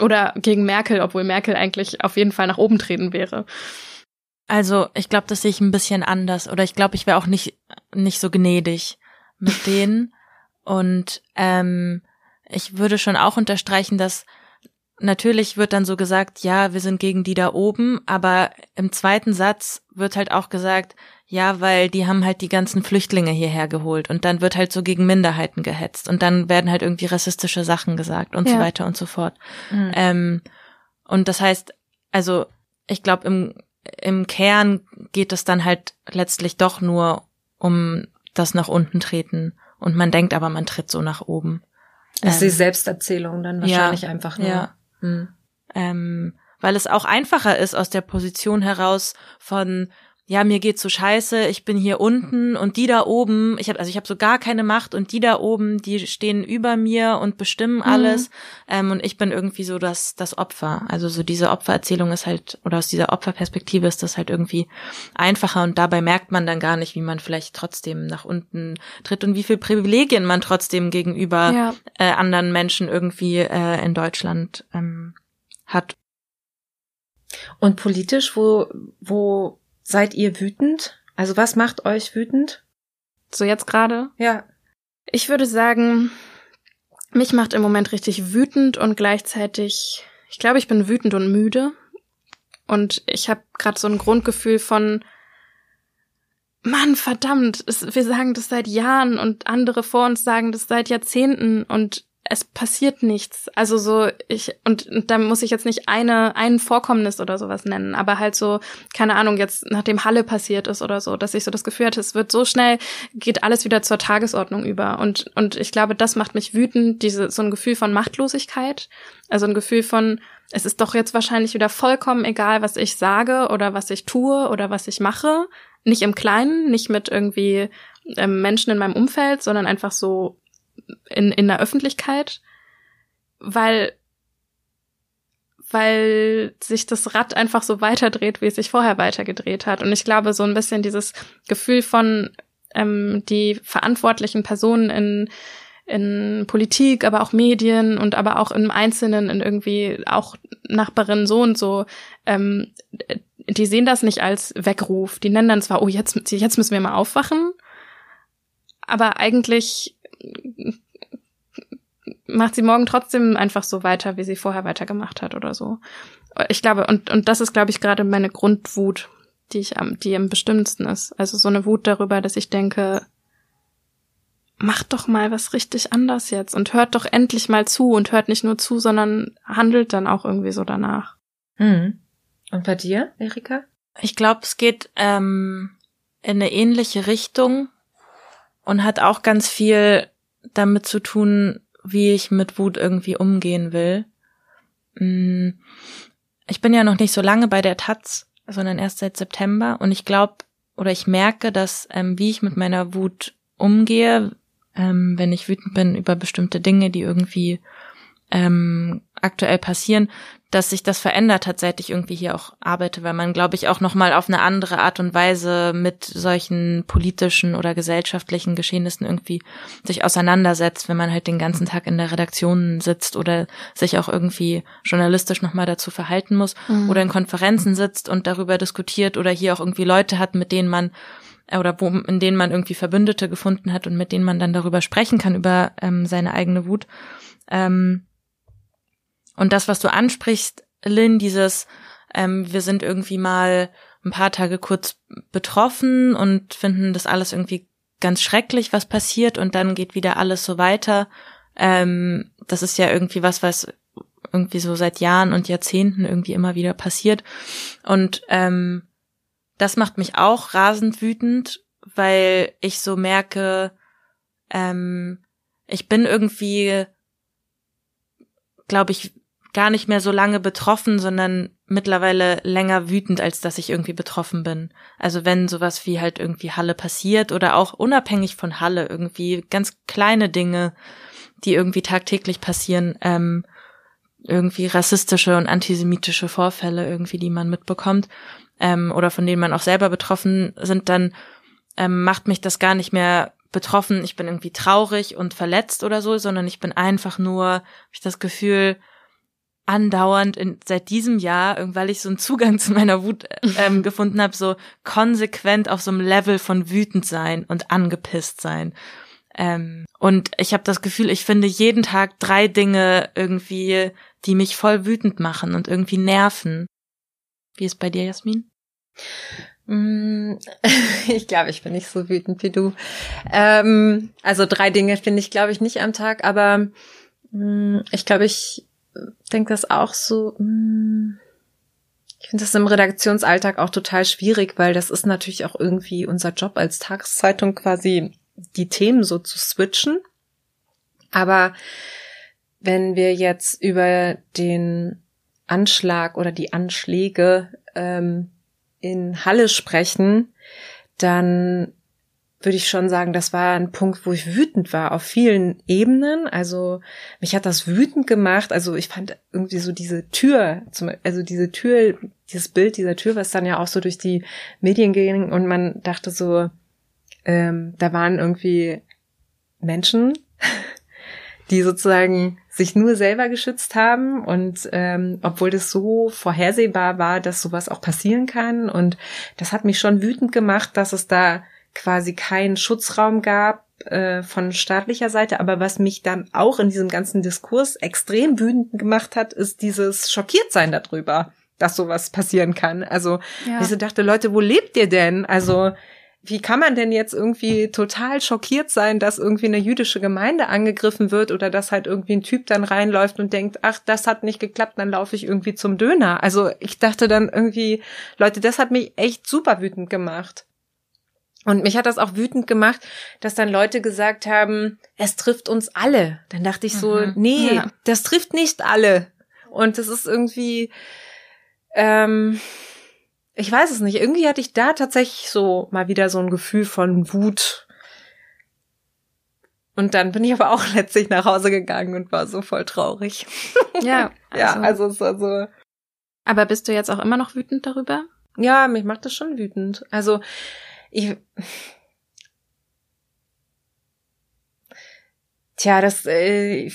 oder gegen Merkel, obwohl Merkel eigentlich auf jeden Fall nach oben treten wäre. Also, ich glaube, das sehe ich ein bisschen anders. Oder ich glaube, ich wäre auch nicht, nicht so gnädig mit denen. Und ähm, ich würde schon auch unterstreichen, dass natürlich wird dann so gesagt, ja, wir sind gegen die da oben, aber im zweiten Satz wird halt auch gesagt, ja, weil die haben halt die ganzen Flüchtlinge hierher geholt und dann wird halt so gegen Minderheiten gehetzt und dann werden halt irgendwie rassistische Sachen gesagt und ja. so weiter und so fort. Mhm. Ähm, und das heißt, also ich glaube, im, im Kern geht es dann halt letztlich doch nur um das nach unten treten und man denkt aber, man tritt so nach oben. Das ist ähm, die Selbsterzählung dann wahrscheinlich ja, einfach nur. Ja. Hm. Ähm, weil es auch einfacher ist aus der Position heraus von ja, mir geht's so scheiße, ich bin hier unten und die da oben, ich habe also ich habe so gar keine Macht und die da oben, die stehen über mir und bestimmen mhm. alles ähm, und ich bin irgendwie so das das Opfer. Also so diese Opfererzählung ist halt oder aus dieser Opferperspektive ist das halt irgendwie einfacher und dabei merkt man dann gar nicht, wie man vielleicht trotzdem nach unten tritt und wie viel Privilegien man trotzdem gegenüber ja. äh, anderen Menschen irgendwie äh, in Deutschland ähm, hat. Und politisch, wo wo Seid ihr wütend? Also was macht euch wütend? So jetzt gerade? Ja. Ich würde sagen, mich macht im Moment richtig wütend und gleichzeitig, ich glaube, ich bin wütend und müde. Und ich habe gerade so ein Grundgefühl von, Mann, verdammt, es, wir sagen das seit Jahren und andere vor uns sagen das seit Jahrzehnten und es passiert nichts. Also so, ich, und, und da muss ich jetzt nicht eine, ein Vorkommnis oder sowas nennen, aber halt so, keine Ahnung, jetzt nachdem Halle passiert ist oder so, dass ich so das Gefühl hatte, es wird so schnell, geht alles wieder zur Tagesordnung über. Und, und ich glaube, das macht mich wütend, diese, so ein Gefühl von Machtlosigkeit. Also ein Gefühl von, es ist doch jetzt wahrscheinlich wieder vollkommen egal, was ich sage oder was ich tue oder was ich mache. Nicht im Kleinen, nicht mit irgendwie ähm, Menschen in meinem Umfeld, sondern einfach so in, in der Öffentlichkeit, weil, weil sich das Rad einfach so weiterdreht, wie es sich vorher weitergedreht hat. Und ich glaube, so ein bisschen dieses Gefühl von ähm, die verantwortlichen Personen in in Politik, aber auch Medien und aber auch im Einzelnen in irgendwie auch Nachbarin so und so, ähm, die sehen das nicht als Weckruf. Die nennen dann zwar, oh, jetzt, jetzt müssen wir mal aufwachen, aber eigentlich macht sie morgen trotzdem einfach so weiter, wie sie vorher weitergemacht hat oder so. Ich glaube, und, und das ist, glaube ich, gerade meine Grundwut, die ich am, die am bestimmendsten ist. Also so eine Wut darüber, dass ich denke, macht doch mal was richtig anders jetzt und hört doch endlich mal zu und hört nicht nur zu, sondern handelt dann auch irgendwie so danach. Mhm. Und bei dir, Erika? Ich glaube, es geht ähm, in eine ähnliche Richtung und hat auch ganz viel damit zu tun, wie ich mit Wut irgendwie umgehen will. Mm, ich bin ja noch nicht so lange bei der Taz, sondern erst seit September und ich glaube oder ich merke, dass ähm, wie ich mit meiner Wut umgehe, ähm, wenn ich wütend bin über bestimmte Dinge, die irgendwie ähm, aktuell passieren, dass sich das verändert hat, seit ich irgendwie hier auch arbeite, weil man, glaube ich, auch nochmal auf eine andere Art und Weise mit solchen politischen oder gesellschaftlichen Geschehnissen irgendwie sich auseinandersetzt, wenn man halt den ganzen Tag in der Redaktion sitzt oder sich auch irgendwie journalistisch nochmal dazu verhalten muss mhm. oder in Konferenzen sitzt und darüber diskutiert oder hier auch irgendwie Leute hat, mit denen man äh, oder wo, in denen man irgendwie Verbündete gefunden hat und mit denen man dann darüber sprechen kann, über ähm, seine eigene Wut. Ähm, und das, was du ansprichst, Lynn, dieses, ähm, wir sind irgendwie mal ein paar Tage kurz betroffen und finden das alles irgendwie ganz schrecklich, was passiert und dann geht wieder alles so weiter. Ähm, das ist ja irgendwie was, was irgendwie so seit Jahren und Jahrzehnten irgendwie immer wieder passiert. Und ähm, das macht mich auch rasend wütend, weil ich so merke, ähm, ich bin irgendwie, glaube ich, gar nicht mehr so lange betroffen, sondern mittlerweile länger wütend, als dass ich irgendwie betroffen bin. Also wenn sowas wie halt irgendwie Halle passiert oder auch unabhängig von Halle irgendwie ganz kleine Dinge, die irgendwie tagtäglich passieren, ähm, irgendwie rassistische und antisemitische Vorfälle irgendwie, die man mitbekommt ähm, oder von denen man auch selber betroffen sind, dann ähm, macht mich das gar nicht mehr betroffen. Ich bin irgendwie traurig und verletzt oder so, sondern ich bin einfach nur, hab ich das Gefühl, andauernd in, seit diesem Jahr, weil ich so einen Zugang (laughs) zu meiner Wut ähm, gefunden habe, so konsequent auf so einem Level von wütend sein und angepisst sein. Ähm, und ich habe das Gefühl, ich finde jeden Tag drei Dinge irgendwie, die mich voll wütend machen und irgendwie nerven. Wie ist bei dir, Jasmin? Mm, (laughs) ich glaube, ich bin nicht so wütend wie du. Ähm, also drei Dinge finde ich, glaube ich, nicht am Tag, aber mm, ich glaube, ich denke das auch so. Mh, mm, ich finde das im Redaktionsalltag auch total schwierig, weil das ist natürlich auch irgendwie unser Job als Tageszeitung quasi die Themen so zu switchen. Aber wenn wir jetzt über den Anschlag oder die Anschläge ähm, in Halle sprechen, dann würde ich schon sagen, das war ein Punkt, wo ich wütend war auf vielen Ebenen. Also mich hat das wütend gemacht. Also ich fand irgendwie so diese Tür, also diese Tür, dieses Bild dieser Tür, was dann ja auch so durch die Medien ging und man dachte so, ähm, da waren irgendwie Menschen, (laughs) die sozusagen sich nur selber geschützt haben und ähm, obwohl das so vorhersehbar war, dass sowas auch passieren kann und das hat mich schon wütend gemacht, dass es da quasi keinen Schutzraum gab äh, von staatlicher Seite, aber was mich dann auch in diesem ganzen Diskurs extrem wütend gemacht hat, ist dieses Schockiertsein darüber, dass sowas passieren kann. Also ja. ich so dachte, Leute, wo lebt ihr denn? Also wie kann man denn jetzt irgendwie total schockiert sein, dass irgendwie eine jüdische Gemeinde angegriffen wird oder dass halt irgendwie ein Typ dann reinläuft und denkt, ach, das hat nicht geklappt, dann laufe ich irgendwie zum Döner. Also ich dachte dann irgendwie, Leute, das hat mich echt super wütend gemacht. Und mich hat das auch wütend gemacht, dass dann Leute gesagt haben, es trifft uns alle. Dann dachte ich so, mhm. nee, ja. das trifft nicht alle. Und das ist irgendwie, ähm, ich weiß es nicht. Irgendwie hatte ich da tatsächlich so mal wieder so ein Gefühl von Wut. Und dann bin ich aber auch (laughs) letztlich nach Hause gegangen und war so voll traurig. Ja, (laughs) also. ja, also es war so. Aber bist du jetzt auch immer noch wütend darüber? Ja, mich macht das schon wütend. Also ich. Tja, das. Äh,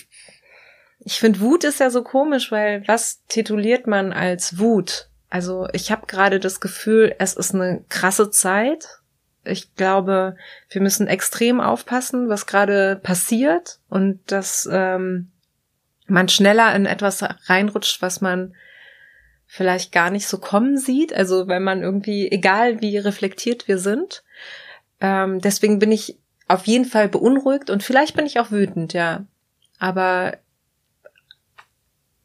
ich finde, Wut ist ja so komisch, weil was tituliert man als Wut? Also ich habe gerade das Gefühl, es ist eine krasse Zeit. Ich glaube, wir müssen extrem aufpassen, was gerade passiert und dass ähm, man schneller in etwas reinrutscht, was man vielleicht gar nicht so kommen sieht. Also wenn man irgendwie, egal wie reflektiert wir sind. Ähm, deswegen bin ich auf jeden Fall beunruhigt und vielleicht bin ich auch wütend, ja. Aber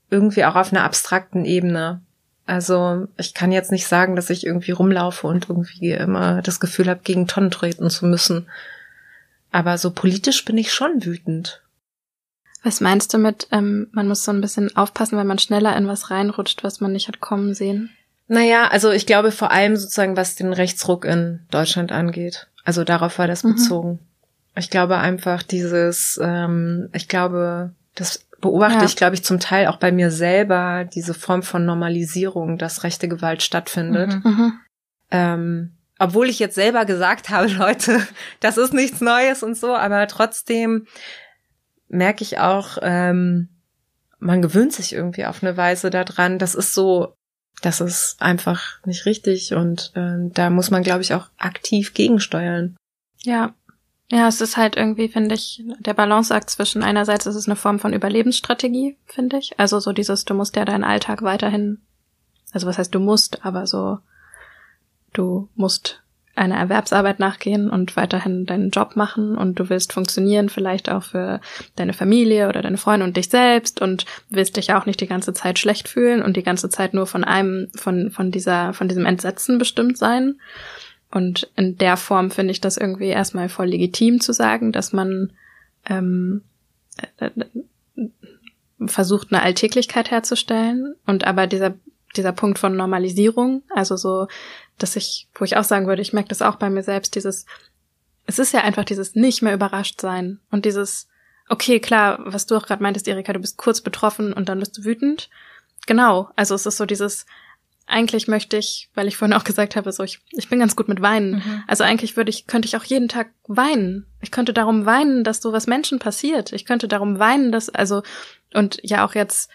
irgendwie auch auf einer abstrakten Ebene. Also ich kann jetzt nicht sagen, dass ich irgendwie rumlaufe und irgendwie immer das Gefühl habe, gegen Tonnen treten zu müssen. Aber so politisch bin ich schon wütend. Was meinst du mit, ähm, man muss so ein bisschen aufpassen, wenn man schneller in was reinrutscht, was man nicht hat kommen sehen? Naja, also ich glaube vor allem sozusagen, was den Rechtsruck in Deutschland angeht. Also darauf war das mhm. bezogen. Ich glaube einfach dieses, ähm, ich glaube, das beobachte ja. ich, glaube ich, zum Teil auch bei mir selber diese Form von Normalisierung, dass rechte Gewalt stattfindet. Mhm. mhm. Ähm, obwohl ich jetzt selber gesagt (laughs) habe, Leute, das ist nichts Neues und so, aber trotzdem merke ich auch, ähm, man gewöhnt sich irgendwie auf eine Weise daran. Das ist so, das ist einfach nicht richtig und ähm, da muss man, glaube ich, auch aktiv gegensteuern. Ja, ja, es ist halt irgendwie, finde ich, der Balanceakt zwischen einerseits ist es eine Form von Überlebensstrategie, finde ich. Also so dieses, du musst ja deinen Alltag weiterhin, also was heißt du musst, aber so, du musst einer Erwerbsarbeit nachgehen und weiterhin deinen Job machen und du willst funktionieren vielleicht auch für deine Familie oder deine Freunde und dich selbst und willst dich auch nicht die ganze Zeit schlecht fühlen und die ganze Zeit nur von einem, von, von dieser, von diesem Entsetzen bestimmt sein. Und in der Form finde ich das irgendwie erstmal voll legitim zu sagen, dass man ähm, äh, äh, versucht, eine Alltäglichkeit herzustellen und aber dieser dieser Punkt von Normalisierung, also so, dass ich, wo ich auch sagen würde, ich merke das auch bei mir selbst, dieses, es ist ja einfach dieses nicht mehr überrascht sein und dieses, okay, klar, was du auch gerade meintest, Erika, du bist kurz betroffen und dann bist du wütend. Genau, also es ist so dieses, eigentlich möchte ich, weil ich vorhin auch gesagt habe, so ich, ich bin ganz gut mit Weinen. Mhm. Also eigentlich würde ich, könnte ich auch jeden Tag weinen. Ich könnte darum weinen, dass so was Menschen passiert. Ich könnte darum weinen, dass, also, und ja auch jetzt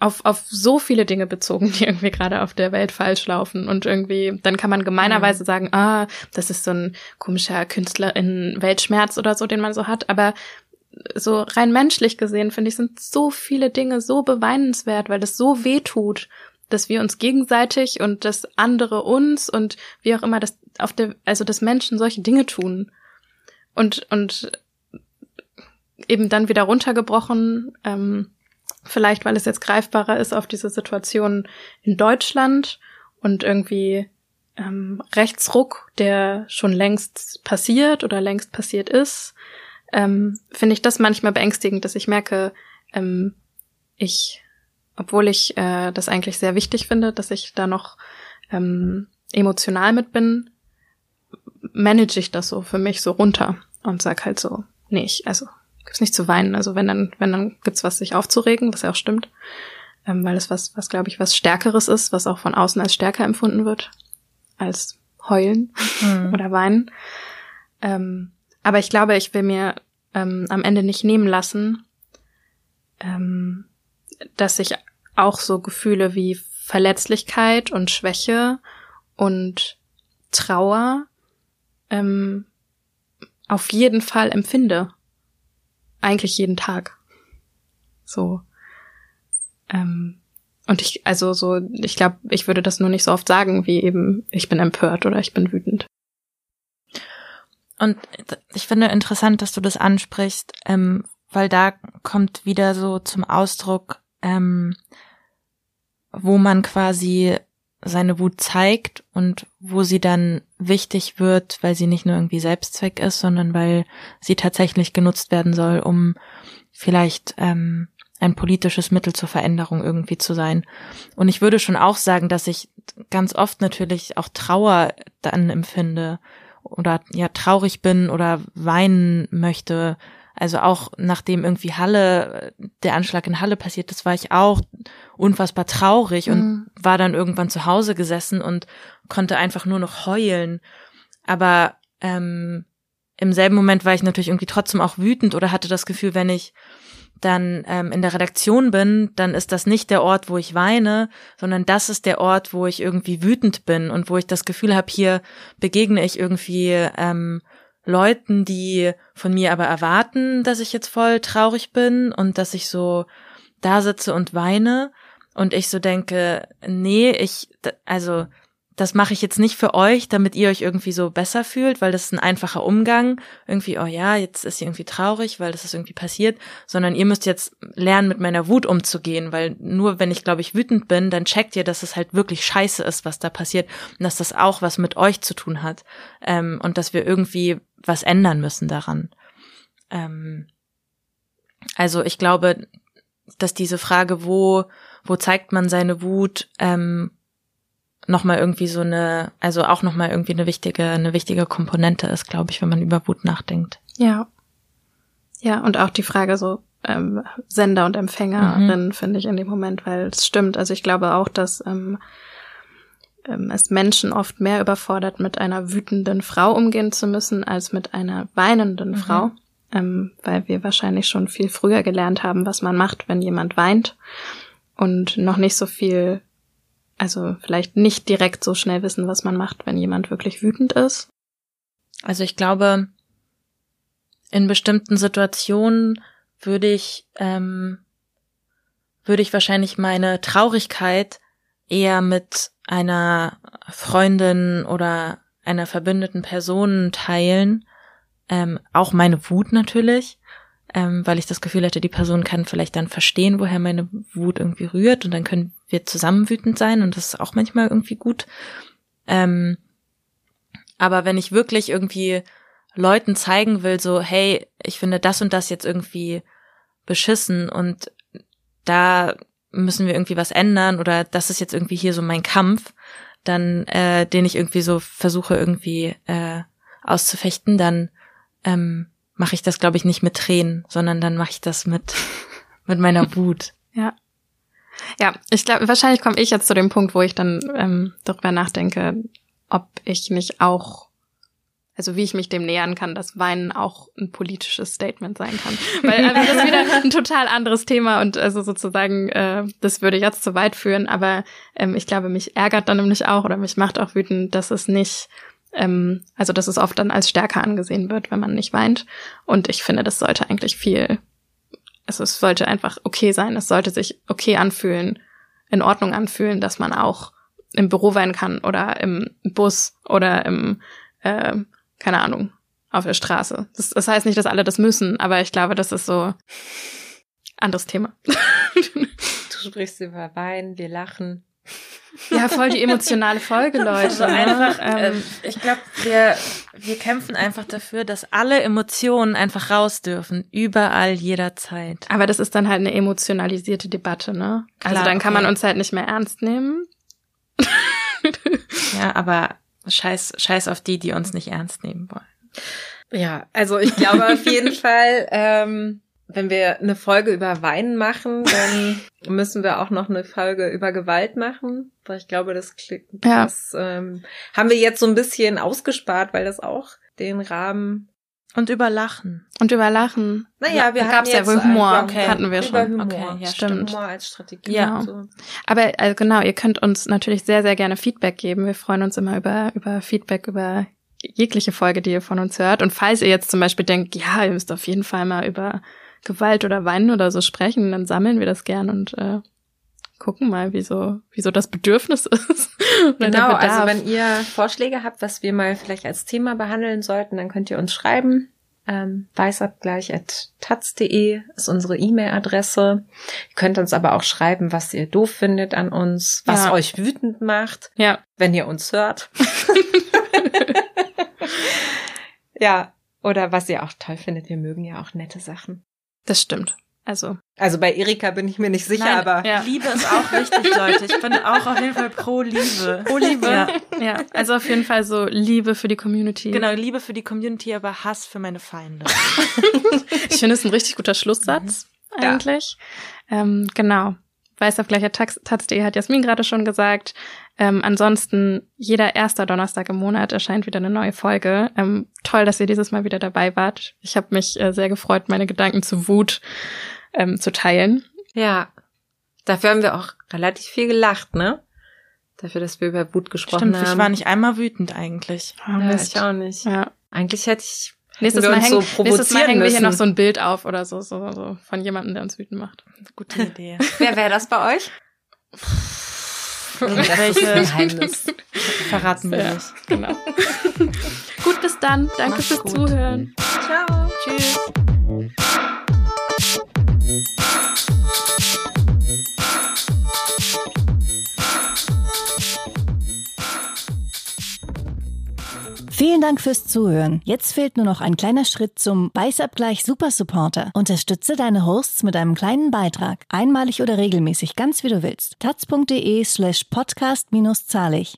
auf, auf so viele Dinge bezogen, (laughs) die irgendwie gerade auf der Welt falsch laufen. Und irgendwie, dann kann man gemeinerweise mhm. sagen, ah, das ist so ein komischer Künstler in Weltschmerz oder so, den man so hat. Aber so rein menschlich gesehen, finde ich, sind so viele Dinge so beweinenswert, weil das so weh tut, dass wir uns gegenseitig und das andere uns und wie auch immer das auf der, also dass Menschen solche Dinge tun. Und, und eben dann wieder runtergebrochen, ähm, Vielleicht, weil es jetzt greifbarer ist auf diese Situation in Deutschland und irgendwie ähm, Rechtsruck, der schon längst passiert oder längst passiert ist, ähm, finde ich das manchmal beängstigend, dass ich merke, ähm, ich, obwohl ich äh, das eigentlich sehr wichtig finde, dass ich da noch ähm, emotional mit bin, manage ich das so für mich so runter und sag halt so, nee, ich, also gibt's nicht zu weinen. Also wenn dann, wenn dann gibt's was sich aufzuregen, was ja auch stimmt, ähm, weil es was, was glaube ich, was Stärkeres ist, was auch von außen als stärker empfunden wird als heulen mhm. (laughs) oder weinen. Ähm, aber ich glaube, ich will mir ähm, am Ende nicht nehmen lassen, ähm, dass ich auch so Gefühle wie Verletzlichkeit und Schwäche und Trauer ähm, auf jeden Fall empfinde eigentlich jeden Tag. So. Ähm, und ich, also so, ich glaube, ich würde das nur nicht so oft sagen, wie eben, ich bin empört oder ich bin wütend. Und ich finde interessant, dass du das ansprichst, ähm, weil da kommt wieder so zum Ausdruck, ähm, wo man quasi seine Wut zeigt und wo sie dann wichtig wird, weil sie nicht nur irgendwie Selbstzweck ist, sondern weil sie tatsächlich genutzt werden soll, um vielleicht ähm, ein politisches Mittel zur Veränderung irgendwie zu sein. Und ich würde schon auch sagen, dass ich ganz oft natürlich auch Trauer dann empfinde oder ja traurig bin oder weinen möchte, also auch nachdem irgendwie Halle, der Anschlag in Halle passiert ist, war ich auch unfassbar traurig und mhm. war dann irgendwann zu Hause gesessen und konnte einfach nur noch heulen. Aber ähm, im selben Moment war ich natürlich irgendwie trotzdem auch wütend oder hatte das Gefühl, wenn ich dann ähm, in der Redaktion bin, dann ist das nicht der Ort, wo ich weine, sondern das ist der Ort, wo ich irgendwie wütend bin und wo ich das Gefühl habe, hier begegne ich irgendwie ähm, Leuten, die von mir aber erwarten, dass ich jetzt voll traurig bin und dass ich so da sitze und weine. Und ich so denke, nee, ich, also das mache ich jetzt nicht für euch, damit ihr euch irgendwie so besser fühlt, weil das ist ein einfacher Umgang. Irgendwie, oh ja, jetzt ist sie irgendwie traurig, weil das ist irgendwie passiert, sondern ihr müsst jetzt lernen, mit meiner Wut umzugehen, weil nur wenn ich, glaube ich, wütend bin, dann checkt ihr, dass es halt wirklich scheiße ist, was da passiert. Und dass das auch was mit euch zu tun hat. Ähm, und dass wir irgendwie was ändern müssen daran. Ähm, also ich glaube, dass diese Frage, wo, wo zeigt man seine Wut, ähm, nochmal irgendwie so eine, also auch nochmal irgendwie eine wichtige, eine wichtige Komponente ist, glaube ich, wenn man über Wut nachdenkt. Ja. Ja, und auch die Frage so, ähm, Sender und Empfängerin mhm. finde ich in dem Moment, weil es stimmt. Also ich glaube auch, dass ähm, ähm, es Menschen oft mehr überfordert, mit einer wütenden Frau umgehen zu müssen, als mit einer weinenden mhm. Frau. Ähm, weil wir wahrscheinlich schon viel früher gelernt haben, was man macht, wenn jemand weint und noch nicht so viel also vielleicht nicht direkt so schnell wissen, was man macht, wenn jemand wirklich wütend ist. Also ich glaube, in bestimmten Situationen würde ich, ähm, würde ich wahrscheinlich meine Traurigkeit eher mit einer Freundin oder einer verbündeten Person teilen. Ähm, auch meine Wut natürlich, ähm, weil ich das Gefühl hatte, die Person kann vielleicht dann verstehen, woher meine Wut irgendwie rührt und dann können wir zusammen wütend sein und das ist auch manchmal irgendwie gut. Ähm, aber wenn ich wirklich irgendwie Leuten zeigen will, so, hey, ich finde das und das jetzt irgendwie beschissen und da müssen wir irgendwie was ändern oder das ist jetzt irgendwie hier so mein Kampf, dann äh, den ich irgendwie so versuche irgendwie äh, auszufechten, dann ähm, mache ich das glaube ich nicht mit Tränen, sondern dann mache ich das mit (laughs) mit meiner Wut. Ja. Ja, ich glaube, wahrscheinlich komme ich jetzt zu dem Punkt, wo ich dann ähm, darüber nachdenke, ob ich nicht auch also wie ich mich dem nähern kann, dass Weinen auch ein politisches Statement sein kann. Weil also das ist wieder (laughs) ein total anderes Thema und also sozusagen, äh, das würde jetzt zu weit führen, aber ähm, ich glaube, mich ärgert dann nämlich auch oder mich macht auch wütend, dass es nicht, ähm, also dass es oft dann als stärker angesehen wird, wenn man nicht weint. Und ich finde, das sollte eigentlich viel, also es sollte einfach okay sein, es sollte sich okay anfühlen, in Ordnung anfühlen, dass man auch im Büro weinen kann oder im Bus oder im äh, keine Ahnung, auf der Straße. Das, das heißt nicht, dass alle das müssen, aber ich glaube, das ist so anderes Thema. (laughs) du sprichst über Wein, wir lachen. Ja, voll die emotionale Folge, (laughs) Leute. Also einfach, ähm, ich glaube, wir, wir kämpfen einfach dafür, dass alle Emotionen einfach raus dürfen, überall, jederzeit. Aber das ist dann halt eine emotionalisierte Debatte, ne? Klar, also dann kann okay. man uns halt nicht mehr ernst nehmen. ja, aber Scheiß, scheiß auf die, die uns nicht ernst nehmen wollen. Ja, also ich glaube auf (laughs) jeden Fall, ähm, wenn wir eine Folge über Weinen machen, dann (laughs) müssen wir auch noch eine Folge über Gewalt machen. Weil ich glaube, das, ja. das ähm, haben wir jetzt so ein bisschen ausgespart, weil das auch den Rahmen und über Lachen. Und über Lachen. Naja, wir haben ja wohl Humor, okay. hatten wir über schon. Humor. Okay, ja, stimmt. Humor als Strategie. Ja. So. Aber also genau, ihr könnt uns natürlich sehr, sehr gerne Feedback geben. Wir freuen uns immer über, über Feedback, über jegliche Folge, die ihr von uns hört. Und falls ihr jetzt zum Beispiel denkt, ja, ihr müsst auf jeden Fall mal über Gewalt oder Weinen oder so sprechen, dann sammeln wir das gern und äh, gucken mal, wieso, wieso das Bedürfnis (laughs) ist. genau, also wenn ihr Vorschläge habt, was wir mal vielleicht als Thema behandeln sollten, dann könnt ihr uns schreiben. Ähm, weißabgleich.taz.de ist unsere E-Mail-Adresse. Ihr könnt uns aber auch schreiben, was ihr doof findet an uns, was ja. euch wütend macht, ja. wenn ihr uns hört. (laughs) ja, oder was ihr auch toll findet. Wir mögen ja auch nette Sachen. Das stimmt. Also. Also bei Erika bin ich mir nicht sicher, Nein, aber. Ja. Liebe ist auch wichtig, Leute. Ich bin auch auf jeden Fall pro Liebe. Pro Liebe. Ja. ja. Also auf jeden Fall so Liebe für die Community. Genau, Liebe für die Community, aber Hass für meine Feinde. (laughs) ich finde es ein richtig guter Schlusssatz, mhm. eigentlich. Ja. Ähm, genau. Weiß auf gleicher Taz.de hat Jasmin gerade schon gesagt. Ähm, ansonsten, jeder erster Donnerstag im Monat erscheint wieder eine neue Folge. Ähm, toll, dass ihr dieses Mal wieder dabei wart. Ich habe mich äh, sehr gefreut, meine Gedanken zu Wut ähm, zu teilen. Ja, dafür haben wir auch relativ viel gelacht, ne? Dafür, dass wir über Wut gesprochen Stimmt, haben. Ich war nicht einmal wütend eigentlich. Oh, ja, ich auch nicht. Ja. Eigentlich hätte ich Nächstes Mal, häng, so nächstes Mal hängen wir hier noch so ein Bild auf oder so, so, so von jemandem, der uns wütend macht. Gute Idee. (laughs) Wer wäre das bei euch? (laughs) Welche Geheimnis verraten wir ja, nicht. Genau. (laughs) gut, bis dann. Danke Mach's fürs gut. Zuhören. Ciao. Tschüss. Vielen Dank fürs Zuhören. Jetzt fehlt nur noch ein kleiner Schritt zum Weißabgleich Super Supporter. Unterstütze deine Hosts mit einem kleinen Beitrag. Einmalig oder regelmäßig, ganz wie du willst. taz.de slash podcast-zahlig.